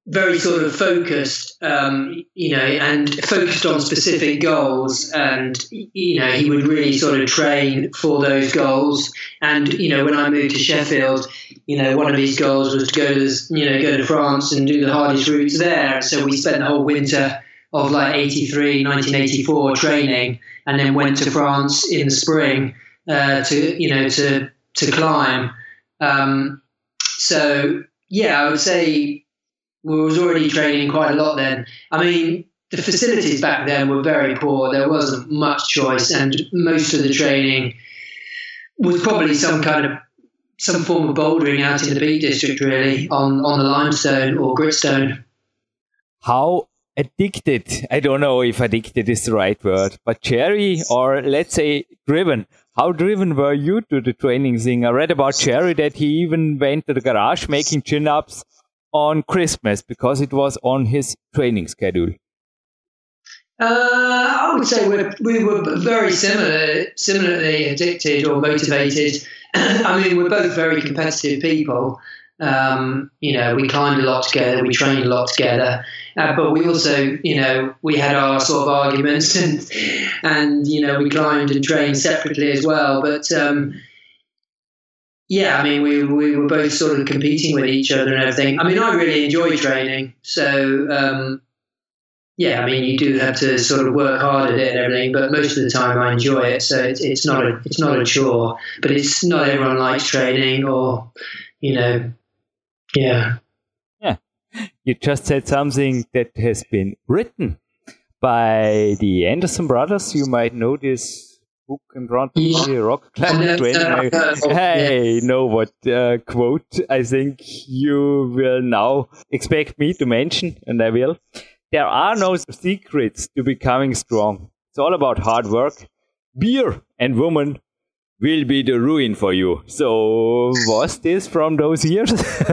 very sort of focused, um, you know, and focused on specific goals. And, you know, he would really sort of train for those goals. And, you know, when I moved to Sheffield, you know, one of his goals was to go to, you know, go to France and do the hardest routes there. So we spent the whole winter of like 83, 1984 training and then went to France in the spring uh, to, you know, to, to climb. Um, so, yeah, I would say we was already training quite a lot then. I mean, the facilities back then were very poor. There wasn't much choice, and most of the training was probably some kind of some form of bouldering out in the Peak District, really, on on the limestone or gritstone. How addicted? I don't know if addicted is the right word, but Jerry, or let's say driven. How driven were you to the training thing? I read about Jerry that he even went to the garage making chin ups on Christmas because it was on his training schedule? Uh, I would say we're, we were very similar, similarly addicted or motivated. <clears throat> I mean, we're both very competitive people. Um, you know, we climbed a lot together, we trained a lot together, uh, but we also, you know, we had our sort of arguments <laughs> and, and you know, we climbed and trained separately as well. But um, yeah, I mean, we, we were both sort of competing with each other and everything. I mean, I really enjoy training. So, um, yeah, I mean, you do have to sort of work hard at it and everything, but most of the time I enjoy it. So it's, it's not a it's not a chore, but it's not everyone likes training or, you know, yeah. Yeah, you just said something that has been written by the Anderson brothers. You might know this book in front <laughs> of me, rock climb training. hey, know what uh, quote I think you will now expect me to mention, and I will. There are no secrets to becoming strong. It's all about hard work. Beer and woman will be the ruin for you. So, was this from those years? <laughs>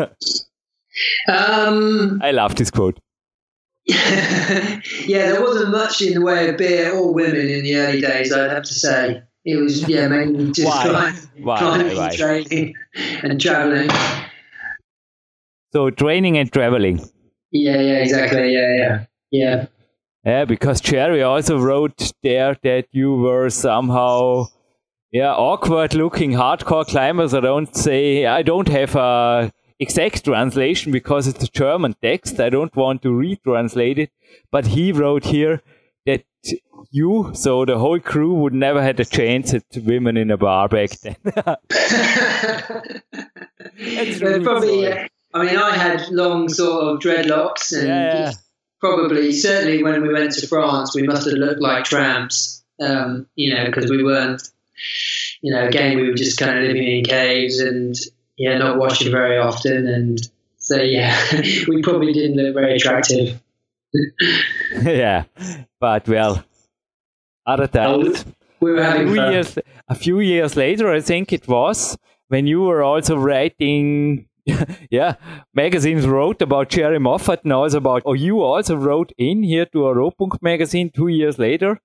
um, I love this quote. Yeah, there wasn't much in the way of beer or women in the early days. I'd have to say it was yeah mainly just Why? Why? climbing, Why? training, and traveling. So training and traveling. Yeah, yeah, exactly. Yeah, yeah, yeah. Yeah, because Jerry also wrote there that you were somehow, yeah, awkward looking hardcore climbers. I don't say I don't have a exact translation because it's a German text. I don't want to retranslate it, but he wrote here that you, so the whole crew, would never had a chance at women in a bar back then. <laughs> really probably, I mean, I had long sort of dreadlocks, and yeah. probably, certainly when we went to France, we must have looked like tramps, um, you know, because we weren't, you know, again, we were just kind of living in caves and yeah, not washing very often, and so yeah, <laughs> we probably didn't look very attractive. <laughs> yeah, but well, other times. We were having a few years. A few years later, I think it was when you were also writing <laughs> yeah, magazines wrote about Jerry Moffatt and also about, or you also wrote in here to a Rotpunkt magazine two years later,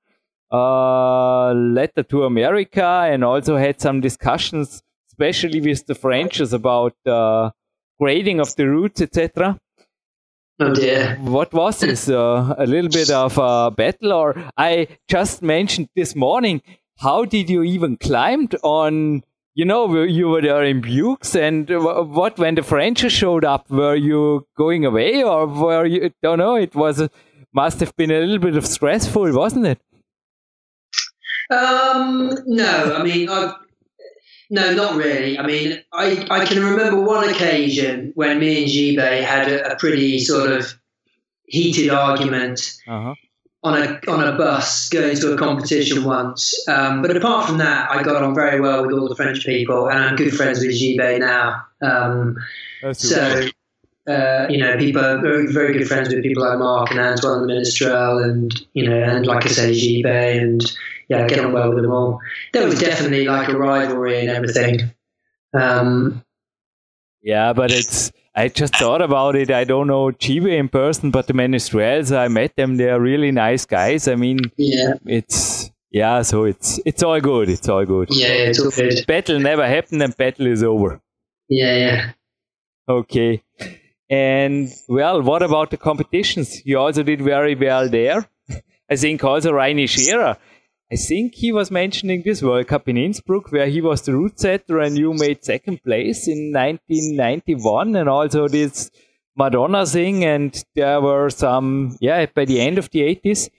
uh, letter to America, and also had some discussions, especially with the Frenches about uh, grading of the routes, etc. Oh dear. What was this? Uh, a little bit of a battle, or I just mentioned this morning. How did you even climb on? You know, you were there in Buoux, and what when the French showed up? Were you going away, or were you? Don't know. It was must have been a little bit of stressful, wasn't it? Um, no, I mean, I've, no, not really. I mean, I, I can remember one occasion when me and Gibet had a, a pretty sort of heated argument uh-huh. on a on a bus going to a competition once. Um, but apart from that, I got on very well with all the French people, and I'm good friends with Gibet now. Um, so. Uh, you know, people are very, very good friends with people like Mark and Antoine the Menestrel, and you know, and like I say, Gibet, and yeah, get on well with them all. There was definitely like a rivalry and everything. Um, yeah, but it's. I just thought about it. I don't know Chive in person, but the Menestrels, I met them. They are really nice guys. I mean, yeah, it's yeah. So it's it's all good. It's all good. Yeah, it's all good. Battle never happened, and battle is over. Yeah, yeah. Okay. And well, what about the competitions? You also did very well there. <laughs> I think also Reini Scherer I think he was mentioning this World Cup in Innsbruck, where he was the route setter and you made second place in 1991, and also this Madonna thing. And there were some, yeah, by the end of the 80s.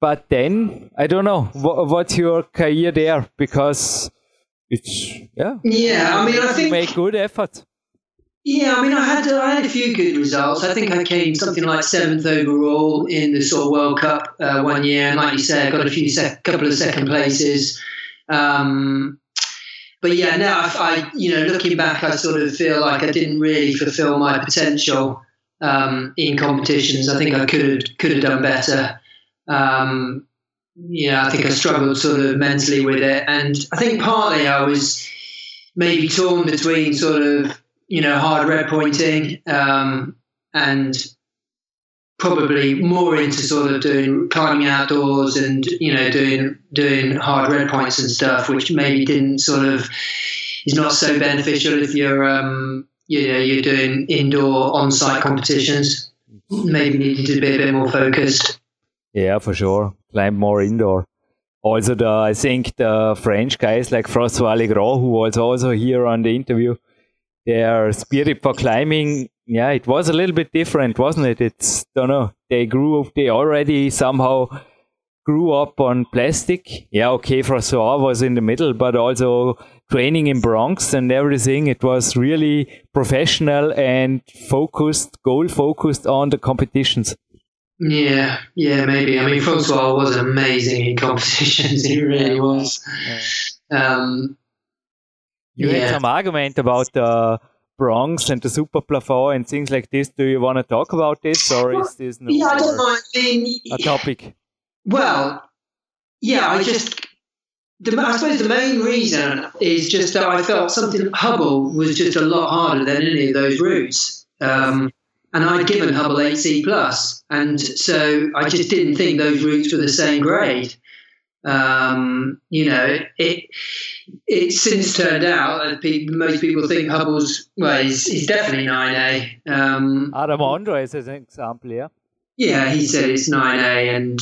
But then, I don't know, what, what's your career there? Because it's, yeah. Yeah, I mean, I think. make good efforts. Yeah, I mean, I had I had a few good results. I think I came something like seventh overall in the sort of World Cup uh, one year, and like you said, I got a few sec- couple of second places. Um, but yeah, now I, I, you know, looking back, I sort of feel like I didn't really fulfil my potential um, in competitions. I think I could could have done better. Um, yeah, I think I struggled sort of mentally with it, and I think partly I was maybe torn between sort of you know, hard red pointing, um, and probably more into sort of doing climbing outdoors and you know doing doing hard red points and stuff, which maybe didn't sort of is not so beneficial if you're um, you know you're doing indoor on-site competitions. Maybe needed to be a bit more focused. Yeah, for sure. Climb more indoor. Also, the I think the French guys like François Legrand, who was also here on the interview, their spirit for climbing yeah it was a little bit different wasn't it it's don't know they grew up they already somehow grew up on plastic yeah okay François was in the middle but also training in Bronx and everything it was really professional and focused goal focused on the competitions yeah, yeah, maybe. I mean, Francois was amazing in competitions. <laughs> He really was. Um, you yeah. had some argument about the Bronx and the super plafond and things like this. Do you want to talk about this, or is this no yeah, I don't know. I mean, a topic? Well, yeah, I just. The, I suppose the main reason is just that I felt something Hubble was just a lot harder than any of those routes. Um, and I'd given Hubble 8C plus, and so I just didn't think those routes were the same grade. Um, you know, it it's since turned out that people, most people think Hubble's well, he's, he's definitely nine A. Um, Adam Ondra is an example, yeah. Yeah, he said it's nine A, and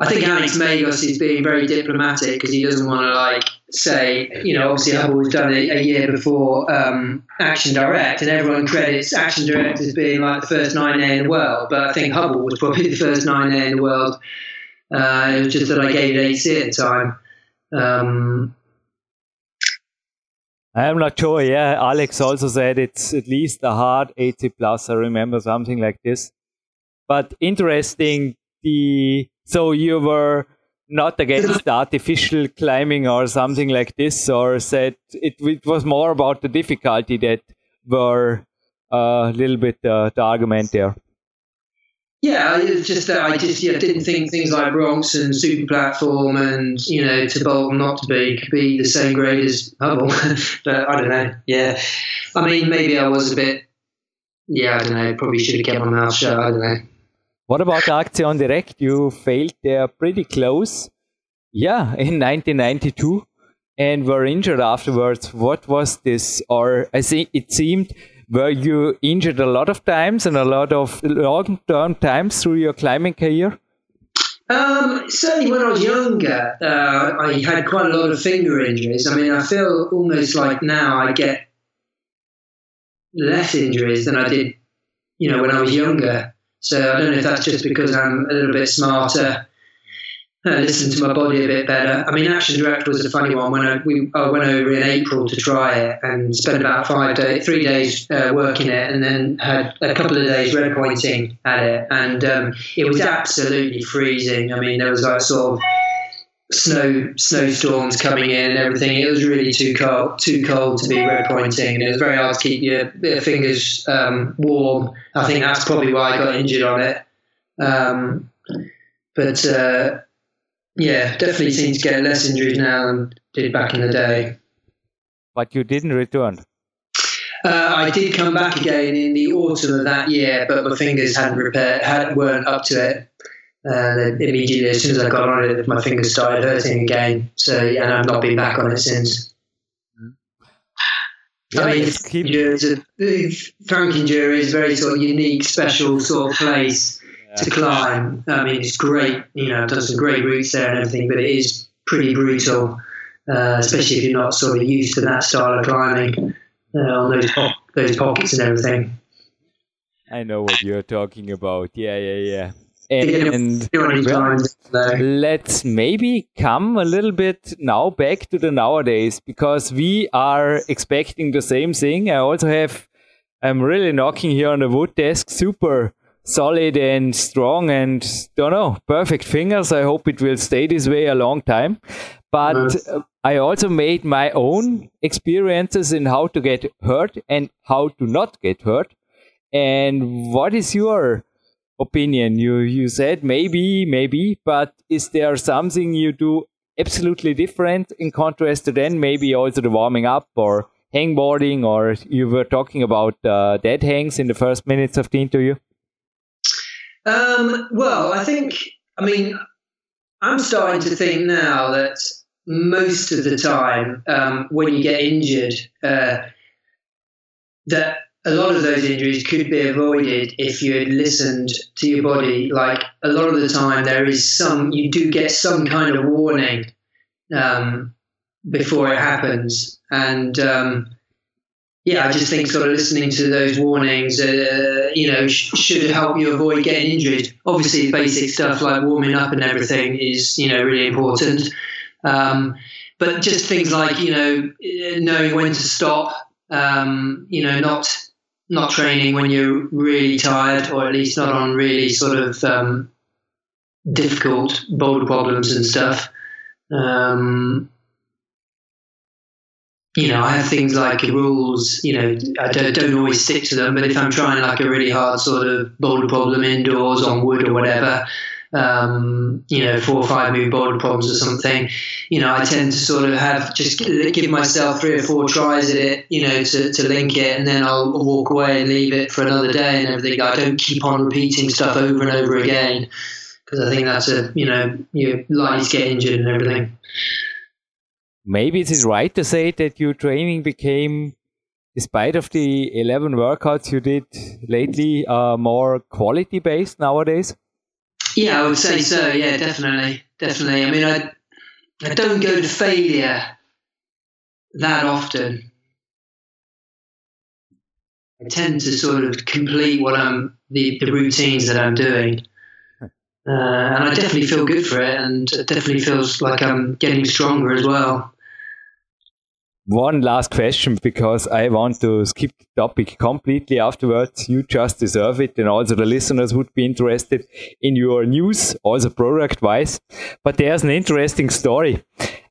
I think Alex Megos is being very diplomatic because he doesn't want to like say, you know, obviously Hubble was done a, a year before um, Action Direct, and everyone credits Action Direct as being like the first nine A in the world, but I think Hubble was probably the first nine A in the world uh, it was just that I gave it 8C at the time. Um, I'm not sure. Yeah, Alex also said it's at least a hard 8C plus. I remember something like this. But interesting. The so you were not against <laughs> artificial climbing or something like this, or said it, it was more about the difficulty that were uh, a little bit uh, the argument there. Yeah, it's just that I just yeah didn't think things like Bronx and Super Plafond and you know to Bolt or not to be could be the same grade as Hubble, <laughs> but I don't know. Yeah, I mean maybe I was a bit. Yeah, I don't know. Probably should have kept my mouth shut. I don't know. What about Action Direct? You failed there pretty close. Yeah, in 1992 and were injured afterwards. What was this? Or I think it seemed were you injured a lot of times and a lot of long term times through your climbing career? Um, certainly, when I was younger, uh, I had quite a lot of finger injuries. I mean, I feel almost like now I get less injuries than I did, you know, when I was younger. So I don't know if that's just because I'm a little bit smarter uh, listen to my body a bit better. I mean, Action Direct was a funny one. When I, we, I went over in April to try it and spent about five days, three days uh, working it, and then had a couple of days red pointing at it, and um, it was absolutely freezing. I mean, there was like sort of snow snowstorms coming in and everything. It was really too cold, too cold to be red pointing, it was very hard to keep your, your fingers um, warm. I think that's probably why I got injured on it. Um, but uh, yeah, definitely seems to get less injuries now than did back in the day. But you didn't return. Uh, I did come back again in the autumn of that year, but my fingers hadn't repaired, had, weren't up to it. Uh, immediately, as soon as I got on it, my fingers started hurting again. So, and I've not been back on it since. Yeah, I mean, keep- Frankenjura is a very sort of unique, special sort of place to climb. I mean, it's great. You know, I've done some great routes there and everything, but it is pretty brutal, uh, especially if you're not sort of used to that style of climbing uh, on those po- those pockets and everything. I know what you're talking about. Yeah, yeah, yeah. And, well, let's maybe come a little bit now back to the nowadays because we are expecting the same thing. I also have, I'm really knocking here on the wood desk, super solid and strong and don't know, perfect fingers. I hope it will stay this way a long time. But Nice. I also made my own experiences in how to get hurt and how to not get hurt. And what is your opinion? You you said maybe, maybe, but is there something you do absolutely different in contrast to then maybe also the warming up or hangboarding or you were talking about uh, dead hangs in the first minutes of the interview? Um, well, I think, I mean, I'm starting to think now that most of the time um, when you get injured, uh, that a lot of those injuries could be avoided if you had listened to your body. Like a lot of the time, there is some, you do get some kind of warning um, before it happens. And, um, yeah, I just think sort of listening to those warnings, uh, you know, sh- should help you avoid getting injured. Obviously, basic stuff like warming up and everything is, you know, really important. Um, but just things like, you know, knowing when to stop, um, you know, not not training when you're really tired, or at least not on really sort of um, difficult boulder problems and stuff. Um, you know, I have things like rules, you know, I don't, don't always stick to them, but if I'm trying like a really hard sort of boulder problem indoors on wood or whatever, um, you know, four or five move boulder problems or something, you know, I tend to sort of have just gi- give myself three or four tries at it, you know, to, to link it, and then I'll walk away and leave it for another day and everything. I don't keep on repeating stuff over and over again because I think that's a, you know, you're likely to get injured and everything. Maybe it is right to say that your training became, despite of the 11 workouts you did lately, uh, more quality based nowadays? Yeah, I would say so. Yeah, definitely, definitely. I mean, I I don't go to failure that often. I tend to sort of complete what I'm the, the routines that I'm doing, uh, and I definitely feel good for it, and it definitely feels like I'm getting stronger as well. One last question because I want to skip the topic completely afterwards. You just deserve it, and also the listeners would be interested in your news, also product wise. But there's an interesting story.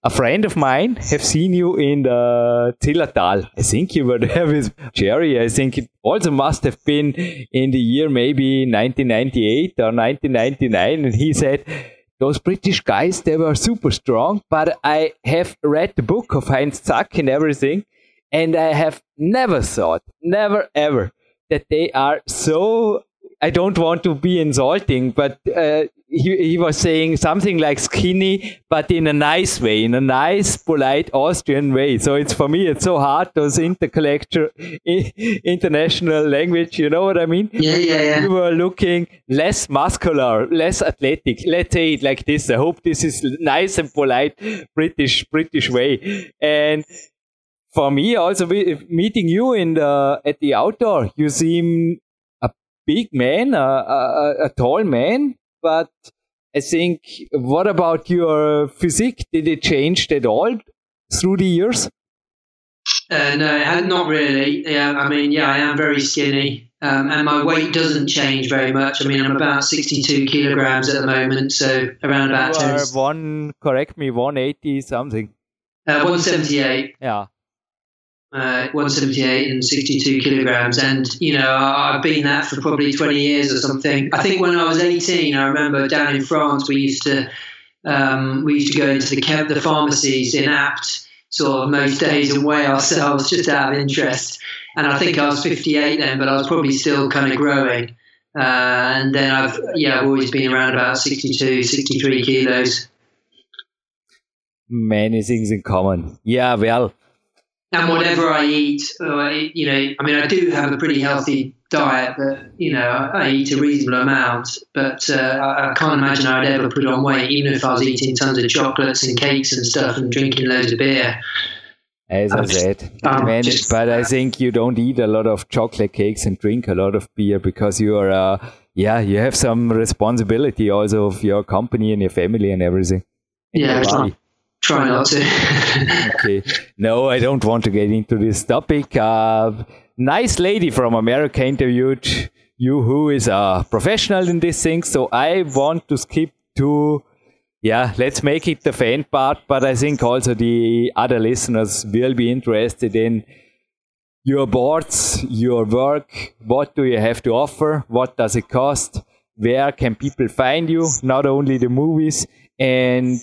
a friend of mine have seen you in the Zillertal. I think you were there with Jerry. I think it also must have been in the year maybe 1998 or 1999. And he said, those British guys, they were super strong, but I have read the book of Heinz Zak and everything. And I have never thought, never ever, that they are so I don't want to be insulting, but uh, he, he was saying something like skinny, but in a nice way, in a nice, polite Austrian way. So it's for me, it's so hard those intercollector, international language. You know what I mean? Yeah, yeah, yeah. You were looking less muscular, less athletic. Let's say it like this. I hope this is nice and polite British British way. And for me, also meeting you in the at the outdoor, you seem a big man, a, a, a tall man, but I think, what about your physique? Did it change at all through the years? Uh, no, not really. Yeah, I mean, yeah, I am very skinny, um, and my weight doesn't change very much. I mean, I'm about 62 kilograms at the moment, so around about. You are one, correct me, 180 something. Uh, 178. Yeah uh, 178 and 62 kilograms. And, you know, I've been that for probably 20 years or something. I think when I was 18, I remember down in France, we used to, um, we used to go into the, the pharmacies in Apt sort of most days and weigh ourselves just out of interest. And I think I was 58 then, but I was probably still kind of growing. Uh, and then I've, yeah, I've always been around about 62, 63 kilos. Many things in common. Yeah, well, and whatever I eat, uh, you know, I mean, I do have a pretty healthy diet, but you know, I, I eat a reasonable amount. But uh, I, I, can't imagine I'd ever put on weight, even if I was eating tons of chocolates and cakes and stuff and drinking loads of beer. As I said, man, but I think you don't eat a lot of chocolate cakes and drink a lot of beer because you are, uh, yeah, you have some responsibility also of your company and your family and everything. Yeah, try not to. <laughs> okay. No, I don't want to get into this topic. Uh, nice lady from America interviewed you who is a professional in this thing. So I want to skip to, yeah, let's make it the fan part. But I think also the other listeners will be interested in your boards, your work. What do you have to offer? What does it cost? Where can people find you? Not only the movies and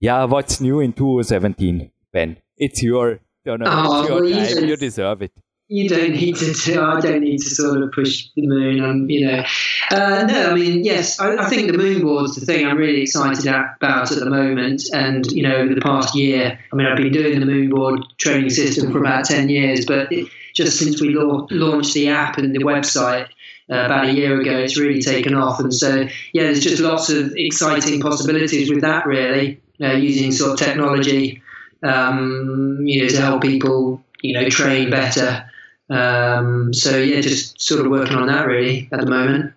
yeah, what's new in 2017, Ben? It's your, turn. oh, it's your well, time. You, you, deserve it. You don't need to. Do, I don't need to sort of push the moon. on, you know, uh, no. I mean, yes. I, I, think the moon board's the thing I'm really excited about at the moment. And you know, over the past year, I mean, I've been doing the moon board training system for about ten years, but it, just since we la- launched the app and the website, uh, about a year ago. It's really taken off, and so yeah, there's just lots of exciting possibilities with that. Really, uh, using sort of technology, um, you know, to help people, you know, train better. Um, so yeah, just sort of working on that really at the moment.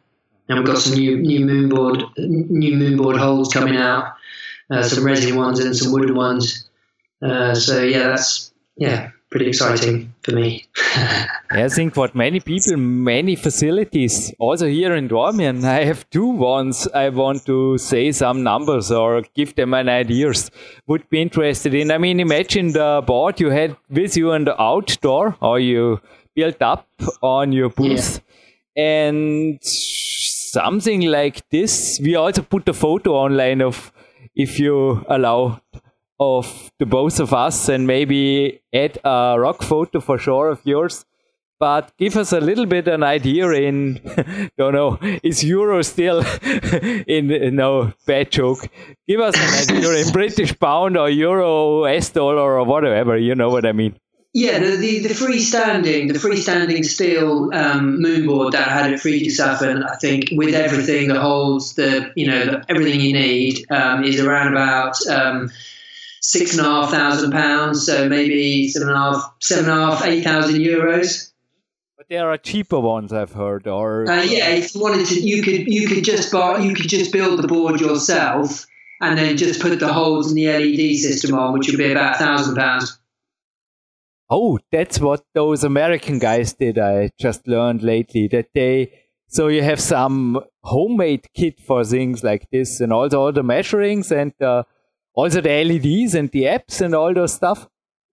And we've got some new new moonboard new moonboard holds coming out, uh, some resin ones and some wooden ones. Uh, so yeah, that's yeah, pretty exciting for me. <laughs> I think what many people, many facilities, also here in Dormien, I have two ones I want to say some numbers or give them an ideas would be interested in. I mean, imagine the board you had with you in the outdoor or you built up on your booth yeah. and something like this. We also put a photo online of if you allow of the both of us and maybe add a rock photo for sure of yours. But give us a little bit an idea in, <laughs> don't know, is euro still <laughs> in, no, bad joke. Give us an idea in British pound or euro, S dollar or whatever, you know what I mean. Yeah, the, the, the freestanding, the freestanding steel um, moonboard that I had at Friedrichshafen, I think with everything that holds the, you know, the, everything you need um, is around about um, six and a half thousand pounds, so maybe seven and a half, seven and a half, eight thousand euros. But there are cheaper ones I've heard. Or uh, yeah, if you wanted to, you could you could just buy, you could just build the board yourself, and then just put the holes in the LED system on, which would be about a thousand pounds. Oh, that's what those American guys did. I just learned lately that they so you have some homemade kit for things like this and also all the measurings and uh, also the LEDs and the apps and all those stuff.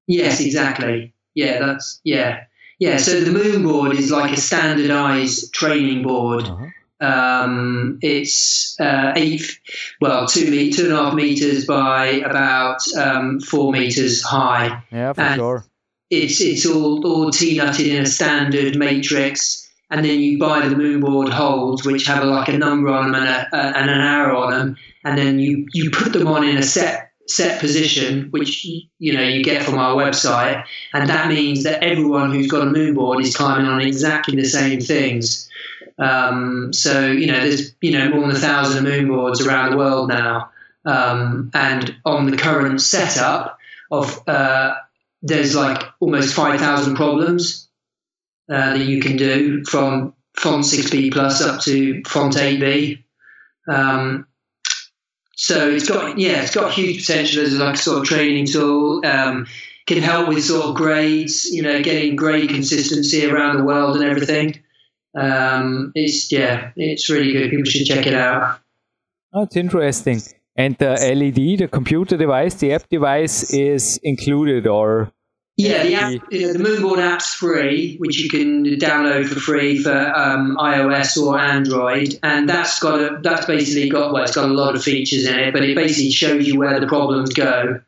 Yes, exactly. Yeah, that's yeah, yeah. So the moon board is like a standardized training board. Uh-huh. Um, it's uh, eight, well, two me- two and a half meters by about um, four meters high. Yeah, for and sure. It's it's all all T-nutted in a standard matrix, and then you buy the moonboard holds, which have a, like a number on them and, a, a, and an arrow on them, and then you you put them on in a set set position, which you know you get from our website, and that means that everyone who's got a moonboard is climbing on exactly the same things. Um, so you know, there's you know more than a thousand moonboards around the world now, um, and on the current setup of uh, there's like almost five thousand problems uh, that you can do from font 6b plus up to font 8b. Um, so it's got yeah, it's got huge potential as like a sort of training tool. Um, can help with sort of grades, you know, getting grade consistency around the world and everything. Um, it's yeah, it's really good. People should check it out. That's interesting. And the LED, the computer device, the app device is included, or yeah, the app, the Moonboard app's free, which you can download for free for um, iOS or Android, and that's got a, that's basically got well, it's got a lot of features in it, but it basically shows you where the problems go.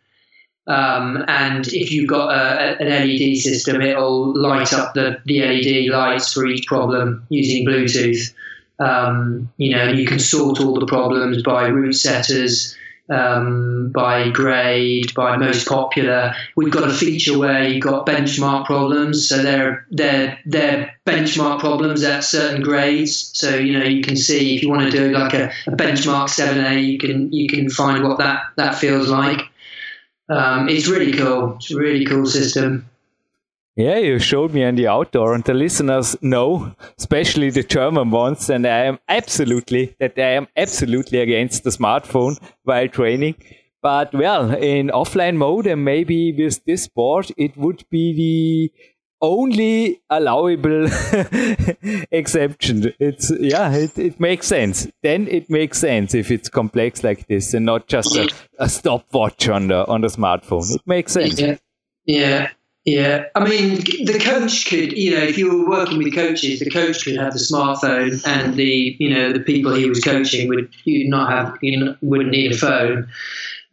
Um, and if you've got a, an LED system, it'll light up the, the LED lights for each problem using Bluetooth. Um, you know, you can sort all the problems by root setters, um, by grade, by most popular. We've got a feature where you've got benchmark problems, so they're they're they're benchmark problems at certain grades. So you know you can see if you want to do like a, a benchmark seven A, you can you can find what that that feels like. Um, it's really cool. It's a really cool system. Yeah, you showed me on the outdoor, and the listeners know, especially the German ones, and I am absolutely that I am absolutely against the smartphone while training. But well, in offline mode and maybe with this board, it would be the only allowable <laughs> exception. It's yeah, it, it makes sense. Then it makes sense if it's complex like this and not just a, a stopwatch on the on the smartphone. It makes sense. Yeah. Yeah. Yeah, I mean, the coach could, you know, if you were working with coaches, the coach could have the smartphone, and the, you know, the people he was coaching would you not have, you wouldn't need a phone.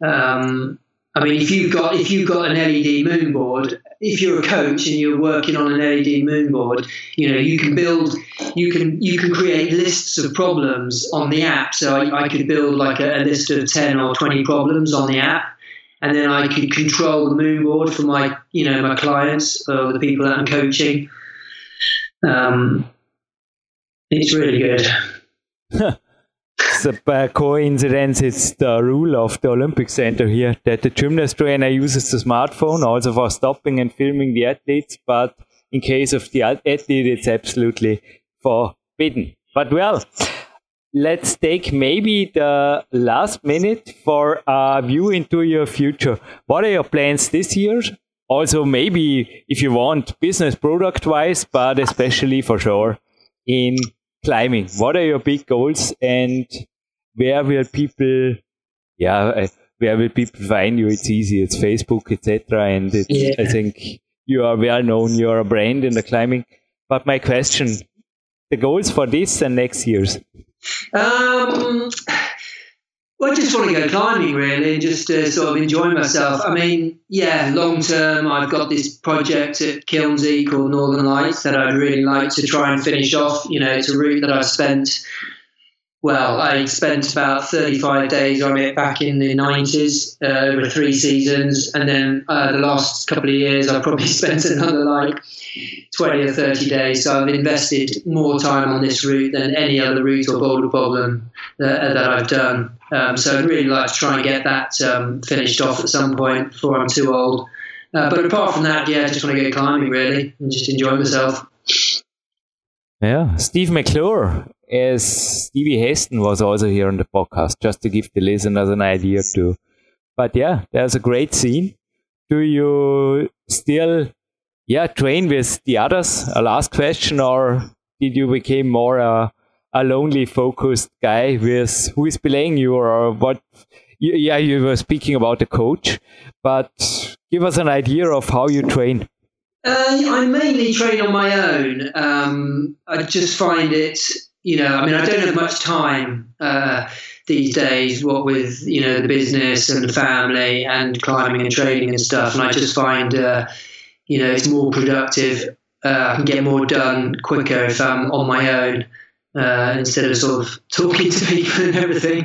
Um, I mean, if you've got if you've got an LED moon board, if you're a coach and you're working on an LED moon board, you know you can build, you can you can create lists of problems on the app. So I, I could build like a, a list of ten or twenty problems on the app, and then I could control the moon board for my you know my clients or the people that I'm coaching. Um, it's really good. it's a coincidence. It's the rule of the Olympic Center here that the gymnast trainer uses the smartphone also for stopping and filming the athletes, but in case of the athlete, it's absolutely forbidden. But well, let's take maybe the last minute for a view into your future. What are your plans this year? Also, maybe if you want business product wise, but especially for sure in climbing. What are your big goals and where will people, yeah, uh, where will people find you? It's easy. It's Facebook, etc. And yeah. I think you are well known. You're a brand in the climbing. But my question, the goals for this and next years. Um, well, I just want to go climbing really and just uh, sort of enjoy myself. I mean, yeah, long term, I've got this project at Kilnsey called Northern Lights that I'd really like to try and finish off. You know, it's a route that I've spent well, I spent about 35 days on it back in the 90s uh, over three seasons. And then uh, the last couple of years, I've probably <laughs> spent another like 20 or 30 days. So I've invested more time on this route than any other route or boulder problem that, that I've done. Um, so I'd really like to try and get that um, finished off at some point before I'm too old. Uh, but apart from that, yeah, I just want to go climbing really and just enjoy myself. Yeah, Steve McClure as Stevie Heston was also here on the podcast, just to give the listeners an idea too. But yeah, there's a great scene. Do you still, yeah, train with the others? A last question, or did you become more a, a lonely, focused guy with who is playing you, or what? yeah, you were speaking about the coach, but give us an idea of how you train. Uh, I mainly train on my own. Um, I just find it, you know, I mean, I don't have much time uh, these days, what with, you know, the business and the family and climbing and training and stuff. And I just find, uh, you know, it's more productive. Uh, I can get more done quicker if I'm on my own. Uh, instead of sort of <laughs> talking to people and everything,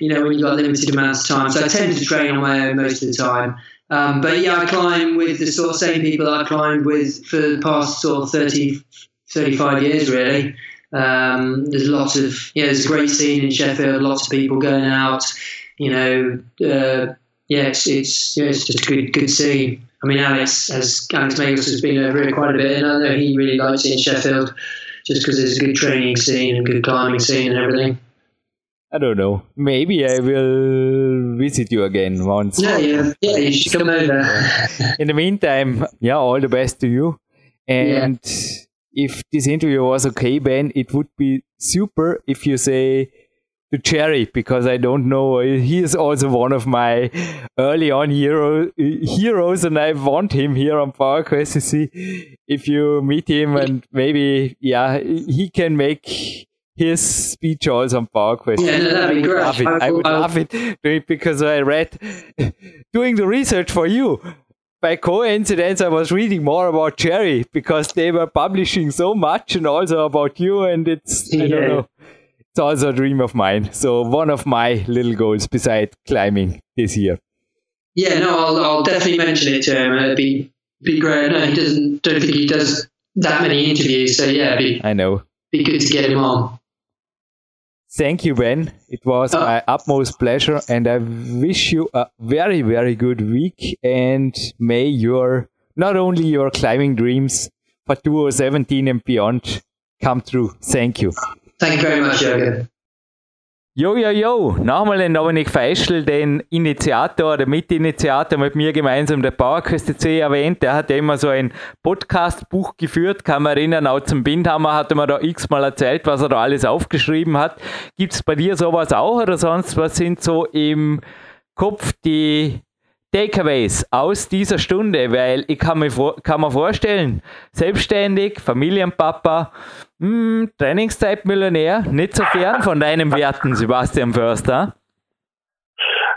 you know, when you've got limited amounts of time. So I tend to train on my own most of the time. Um, but yeah, I climb with the sort of same people I've climbed with for the past sort of 30, 35 years, really. Um, there's lots of, yeah, there's a great scene in Sheffield, lots of people going out, you know, uh, yeah, it's, it's, yeah, it's just a good, good scene. I mean, Alex has, Alex Megos has been over here quite a bit, and I know he really likes it in Sheffield just because there's a good training scene and good climbing scene and everything. I don't know. Maybe I will visit you again once. Yeah, yeah, yeah. You should come over. <laughs> In the meantime, yeah, all the best to you. And yeah. If this interview was okay, Ben, it would be super if you say to Jerry because I don't know. He is also one of my early on hero heroes, and I want him here on PowerQuest to see if you meet him and maybe yeah he can make his speech also on PowerQuest. Yeah, that'd be great. Love it. I, I would love it because I read <laughs> doing the research for you. By coincidence, I was reading more about Jerry because they were publishing so much and also about you, and it's yeah. I don't know. It's also a dream of mine. So one of my little goals beside climbing this year. Yeah, no, I'll, I'll definitely mention it to him. It'd be be great. No, he doesn't. Don't think he does that many interviews. So yeah, be, I know. Be good to get him on. Thank you, Ben. It was uh, my utmost pleasure, and I wish you a very, very good week. And may your not only your climbing dreams for 2017 and beyond come true. Thank you. Thank you very much, Jürgen. Jo, jo, jo, nochmal den Dominik Feischl, den Initiator, der Mitinitiator mit mir gemeinsam der PowerQuest C erwähnt. Der hat ja immer so ein Podcast-Buch geführt, kann man erinnern, auch zum Bindhammer hatte man da x-mal erzählt, was er da alles aufgeschrieben hat. Gibt es bei dir sowas auch oder sonst was sind so im Kopf die Takeaways aus dieser Stunde? Weil ich kann mir, kann mir vorstellen, selbstständig, Familienpapa, hm, Trainingszeitmillionär, nicht so fern von deinen Werten, Sebastian Förster.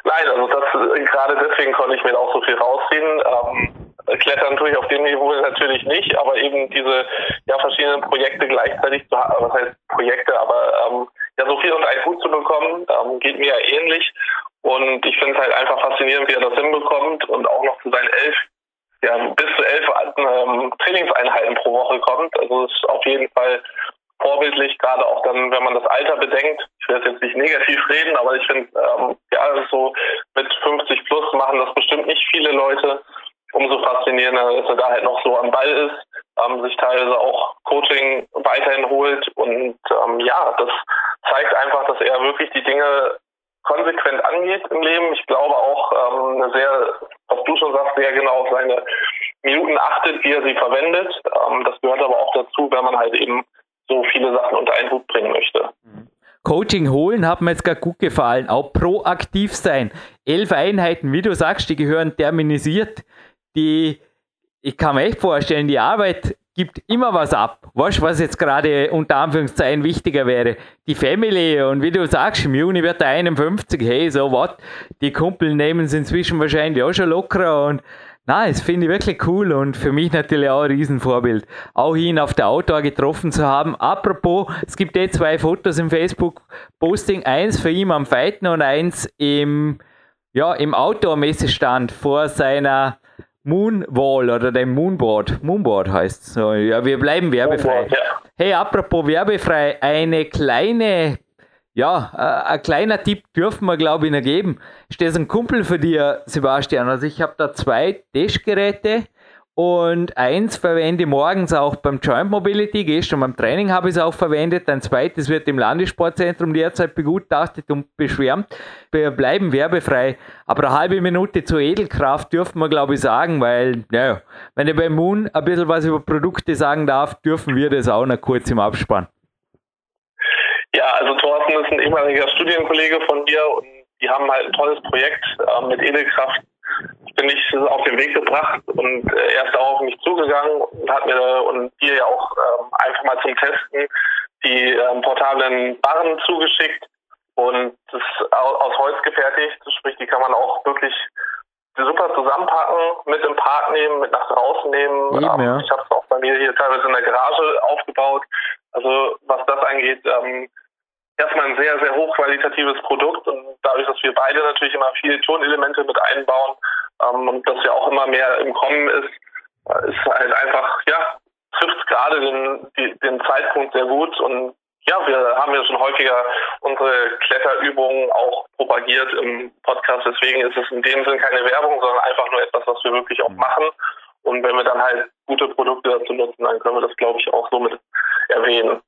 Nein, also das gerade deswegen konnte ich mir auch so viel rausziehen. Ähm, klettern tue ich auf dem Niveau natürlich nicht, aber eben diese ja, verschiedenen Projekte gleichzeitig zu haben, was heißt Projekte, aber ähm, ja so viel unter einen Hut zu bekommen, ähm, geht mir ja ähnlich. Und ich finde es halt einfach faszinierend, wie er das hinbekommt und auch noch zu seinen elf ja, bis zu elf ähm, Trainingseinheiten pro Woche kommt. Also es ist auf jeden Fall vorbildlich, gerade auch dann, wenn man das Alter bedenkt. Ich will jetzt nicht negativ reden, aber ich finde, ähm, ja, so mit 50 plus machen das bestimmt nicht viele Leute. Umso faszinierender, dass er da halt noch so am Ball ist, ähm, sich teilweise auch Coaching weiterhin holt und ähm, ja, das zeigt einfach, dass er wirklich die Dinge konsequent angeht im Leben. Ich glaube auch ähm, sehr, was du schon sagst, sehr genau auf seine Minuten achtet, wie er sie verwendet. Ähm, das gehört aber auch dazu, wenn man halt eben so viele Sachen unter einen Hut bringen möchte. Coaching holen hat mir jetzt gar gut gefallen. Auch proaktiv sein. Elf Einheiten, wie du sagst, die gehören terminisiert. Die, ich kann mir echt vorstellen, die Arbeit gibt immer was ab. Weißt du, was jetzt gerade unter Anführungszeichen wichtiger wäre? Die Family und wie du sagst, im Juni wird er 51, hey, so was. Die Kumpel nehmen es inzwischen wahrscheinlich auch schon lockerer und Nein, das finde ich wirklich cool und für mich natürlich auch ein Riesenvorbild. Auch ihn auf der Outdoor getroffen zu haben. Apropos, es gibt eh zwei Fotos im Facebook-Posting. Eins für ihn am Feiten und eins im, ja, im Outdoor-Messestand vor seiner Moonwall oder dem Moonboard. Moonboard heißt so. Ja, wir bleiben werbefrei. Ja. Hey, apropos werbefrei, eine kleine, ja, äh, ein kleiner Tipp dürfen wir, glaube ich, noch geben. Das ein Kumpel für dir, Sebastian? Also ich habe da zwei Testgeräte und eins verwende ich morgens auch beim Joint Mobility, gestern beim Training habe ich es auch verwendet. Ein zweites wird im Landessportzentrum derzeit begutachtet und beschwärmt. Wir bleiben werbefrei. Aber eine halbe Minute zur Edelkraft dürfen wir, glaube ich, sagen, weil, naja, wenn ich beim Moon ein bisschen was über Produkte sagen darf, dürfen wir das auch noch kurz im Abspann. Ja, also Thorsten ist ein ehemaliger Studienkollege von dir und die haben halt ein tolles Projekt äh, mit Edelkraft bin ich auf den Weg gebracht und äh, er ist auch auf mich zugegangen und hat mir und dir ja auch ähm, einfach mal zum Testen die ähm, portablen Barren zugeschickt und das aus Holz gefertigt, sprich die kann man auch wirklich super zusammenpacken, mit im Park nehmen, mit nach draußen nehmen. Ja. Ich habe es auch bei mir hier teilweise in der Garage aufgebaut. Also was das angeht, ähm, erstmal ein sehr, sehr hochqualitatives Produkt und dadurch, dass wir beide natürlich immer viele Tonelemente mit einbauen ähm, und das ja auch immer mehr im Kommen ist, äh, ist halt einfach, ja, trifft gerade den, den Zeitpunkt sehr gut und ja, wir haben ja schon häufiger unsere Kletterübungen auch propagiert im Podcast. Deswegen ist es in dem Sinn keine Werbung, sondern einfach nur etwas, was wir wirklich auch machen. Und wenn wir dann halt gute Produkte dazu nutzen, dann können wir das, glaube ich, auch somit erwähnen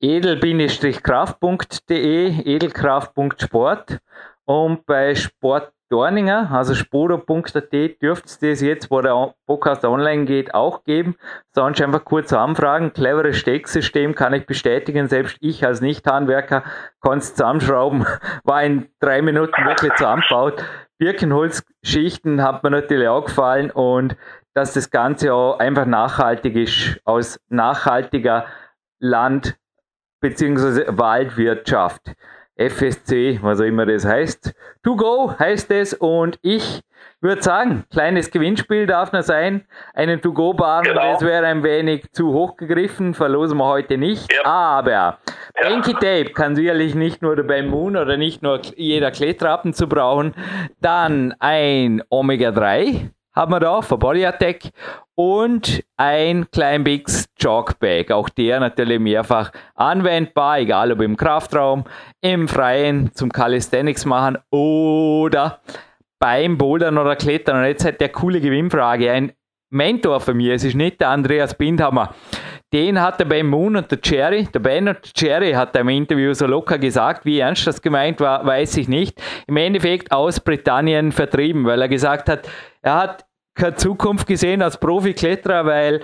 edel-kraft.de, edelkraft.sport und bei Sport Dorninger, also sporo.at, dürft ihr das jetzt, wo der Podcast online geht, auch geben. Sonst einfach kurz anfragen. Cleveres Stecksystem kann ich bestätigen. Selbst ich als Nicht-Handwerker kann es zusammenschrauben. <laughs> War in drei Minuten wirklich zusammengebaut. Birkenholzschichten hat mir natürlich auch gefallen und dass das Ganze auch einfach nachhaltig ist, aus nachhaltiger Land- bzw. Waldwirtschaft. FSC, was auch immer das heißt. To go heißt es und ich würde sagen, kleines Gewinnspiel darf noch sein. Einen To-Go-Bahn, genau. das wäre ein wenig zu hoch gegriffen, verlosen wir heute nicht. Ja. Aber ja. Banky Tape kann sicherlich nicht nur der beim Moon oder nicht nur jeder Kletterer zu brauchen. Dann ein Omega 3 haben wir da von Body Attack und ein Climbix Jogbag. Auch der natürlich mehrfach anwendbar, egal ob im Kraftraum, im Freien, zum Calisthenics machen oder beim Bouldern oder Klettern. Und jetzt hat der coole Gewinnfrage. Ein Mentor von mir, es ist nicht der Andreas Bindhammer. Den hat er beim Moon und der Cherry, der Ben und der Cherry hat im Interview so locker gesagt, wie ernst das gemeint war, weiß ich nicht. Im Endeffekt aus Britannien vertrieben, weil er gesagt hat, er hat keine Zukunft gesehen als Profikletterer, weil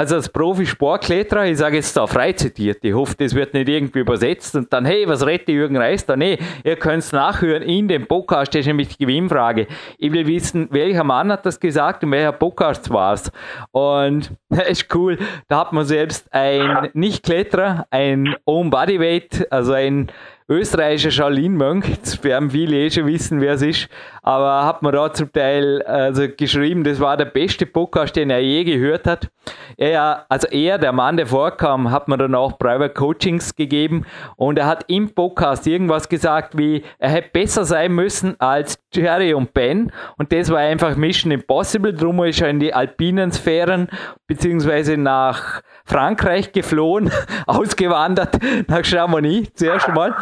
also als Profisportkletterer, ich sage jetzt da frei zitiert, ich hoffe, das wird nicht irgendwie übersetzt und dann, hey, was rette Jürgen Reis da? Nee, ihr könnt es nachhören in dem Podcast, das ist nämlich die Gewinnfrage. Ich will wissen, welcher Mann hat das gesagt und welcher Podcast war es. Und <laughs> das ist cool, da hat man selbst ein Nicht-Kletterer, ein Own Bodyweight, also ein österreichischer Charlene-Mönch, jetzt werden viele eh schon wissen, wer es ist, aber hat mir da zum Teil also geschrieben, das war der beste Podcast, den er je gehört hat. Er, also er, der Mann, der vorkam, hat mir dann auch Private Coachings gegeben. Und er hat im Podcast irgendwas gesagt, wie er hätte besser sein müssen als Jerry und Ben. Und das war einfach Mission Impossible, drum ist er in die alpinen Sphären beziehungsweise nach Frankreich geflohen, <laughs> ausgewandert. Nach Chamonix zuerst mal,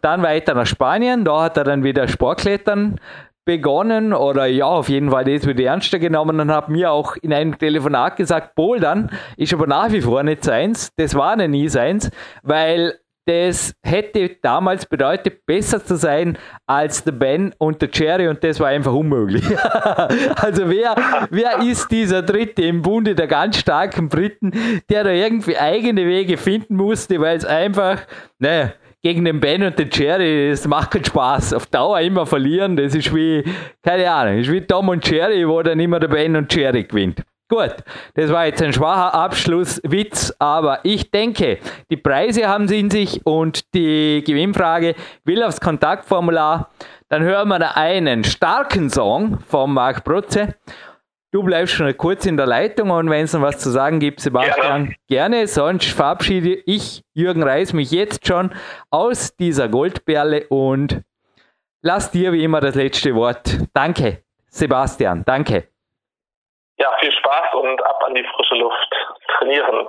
dann weiter nach Spanien, da hat er dann wieder Sportklettern begonnen. Oder ja, auf jeden Fall das wieder ernster genommen und hat mir auch in einem Telefonat gesagt, Bouldern ist aber nach wie vor nicht seins, das war nie seins, weil das hätte damals bedeutet, besser zu sein als der Ben und der Jerry. Und das war einfach unmöglich. <laughs> also wer, wer ist dieser Dritte im Bunde der ganz starken Briten, der da irgendwie eigene Wege finden musste, weil es einfach, naja, gegen den Ben und den Jerry, das macht keinen Spaß. Auf Dauer immer verlieren, das ist wie, keine Ahnung, ist wie Tom und Jerry, wo dann immer der Ben und Jerry gewinnt. Gut, das war jetzt ein schwacher Abschlusswitz, aber ich denke, die Preise haben sie in sich und die Gewinnfrage will aufs Kontaktformular. Dann hören wir da einen starken Song von Marc Brutze. Du bleibst schon kurz in der Leitung und wenn es noch was zu sagen gibt, Sebastian, gerne. gerne. Sonst verabschiede ich, Jürgen Reis, mich jetzt schon aus dieser Goldperle und lass dir wie immer das letzte Wort. Danke, Sebastian, danke ja, viel Spaß und ab an die frische Luft trainieren.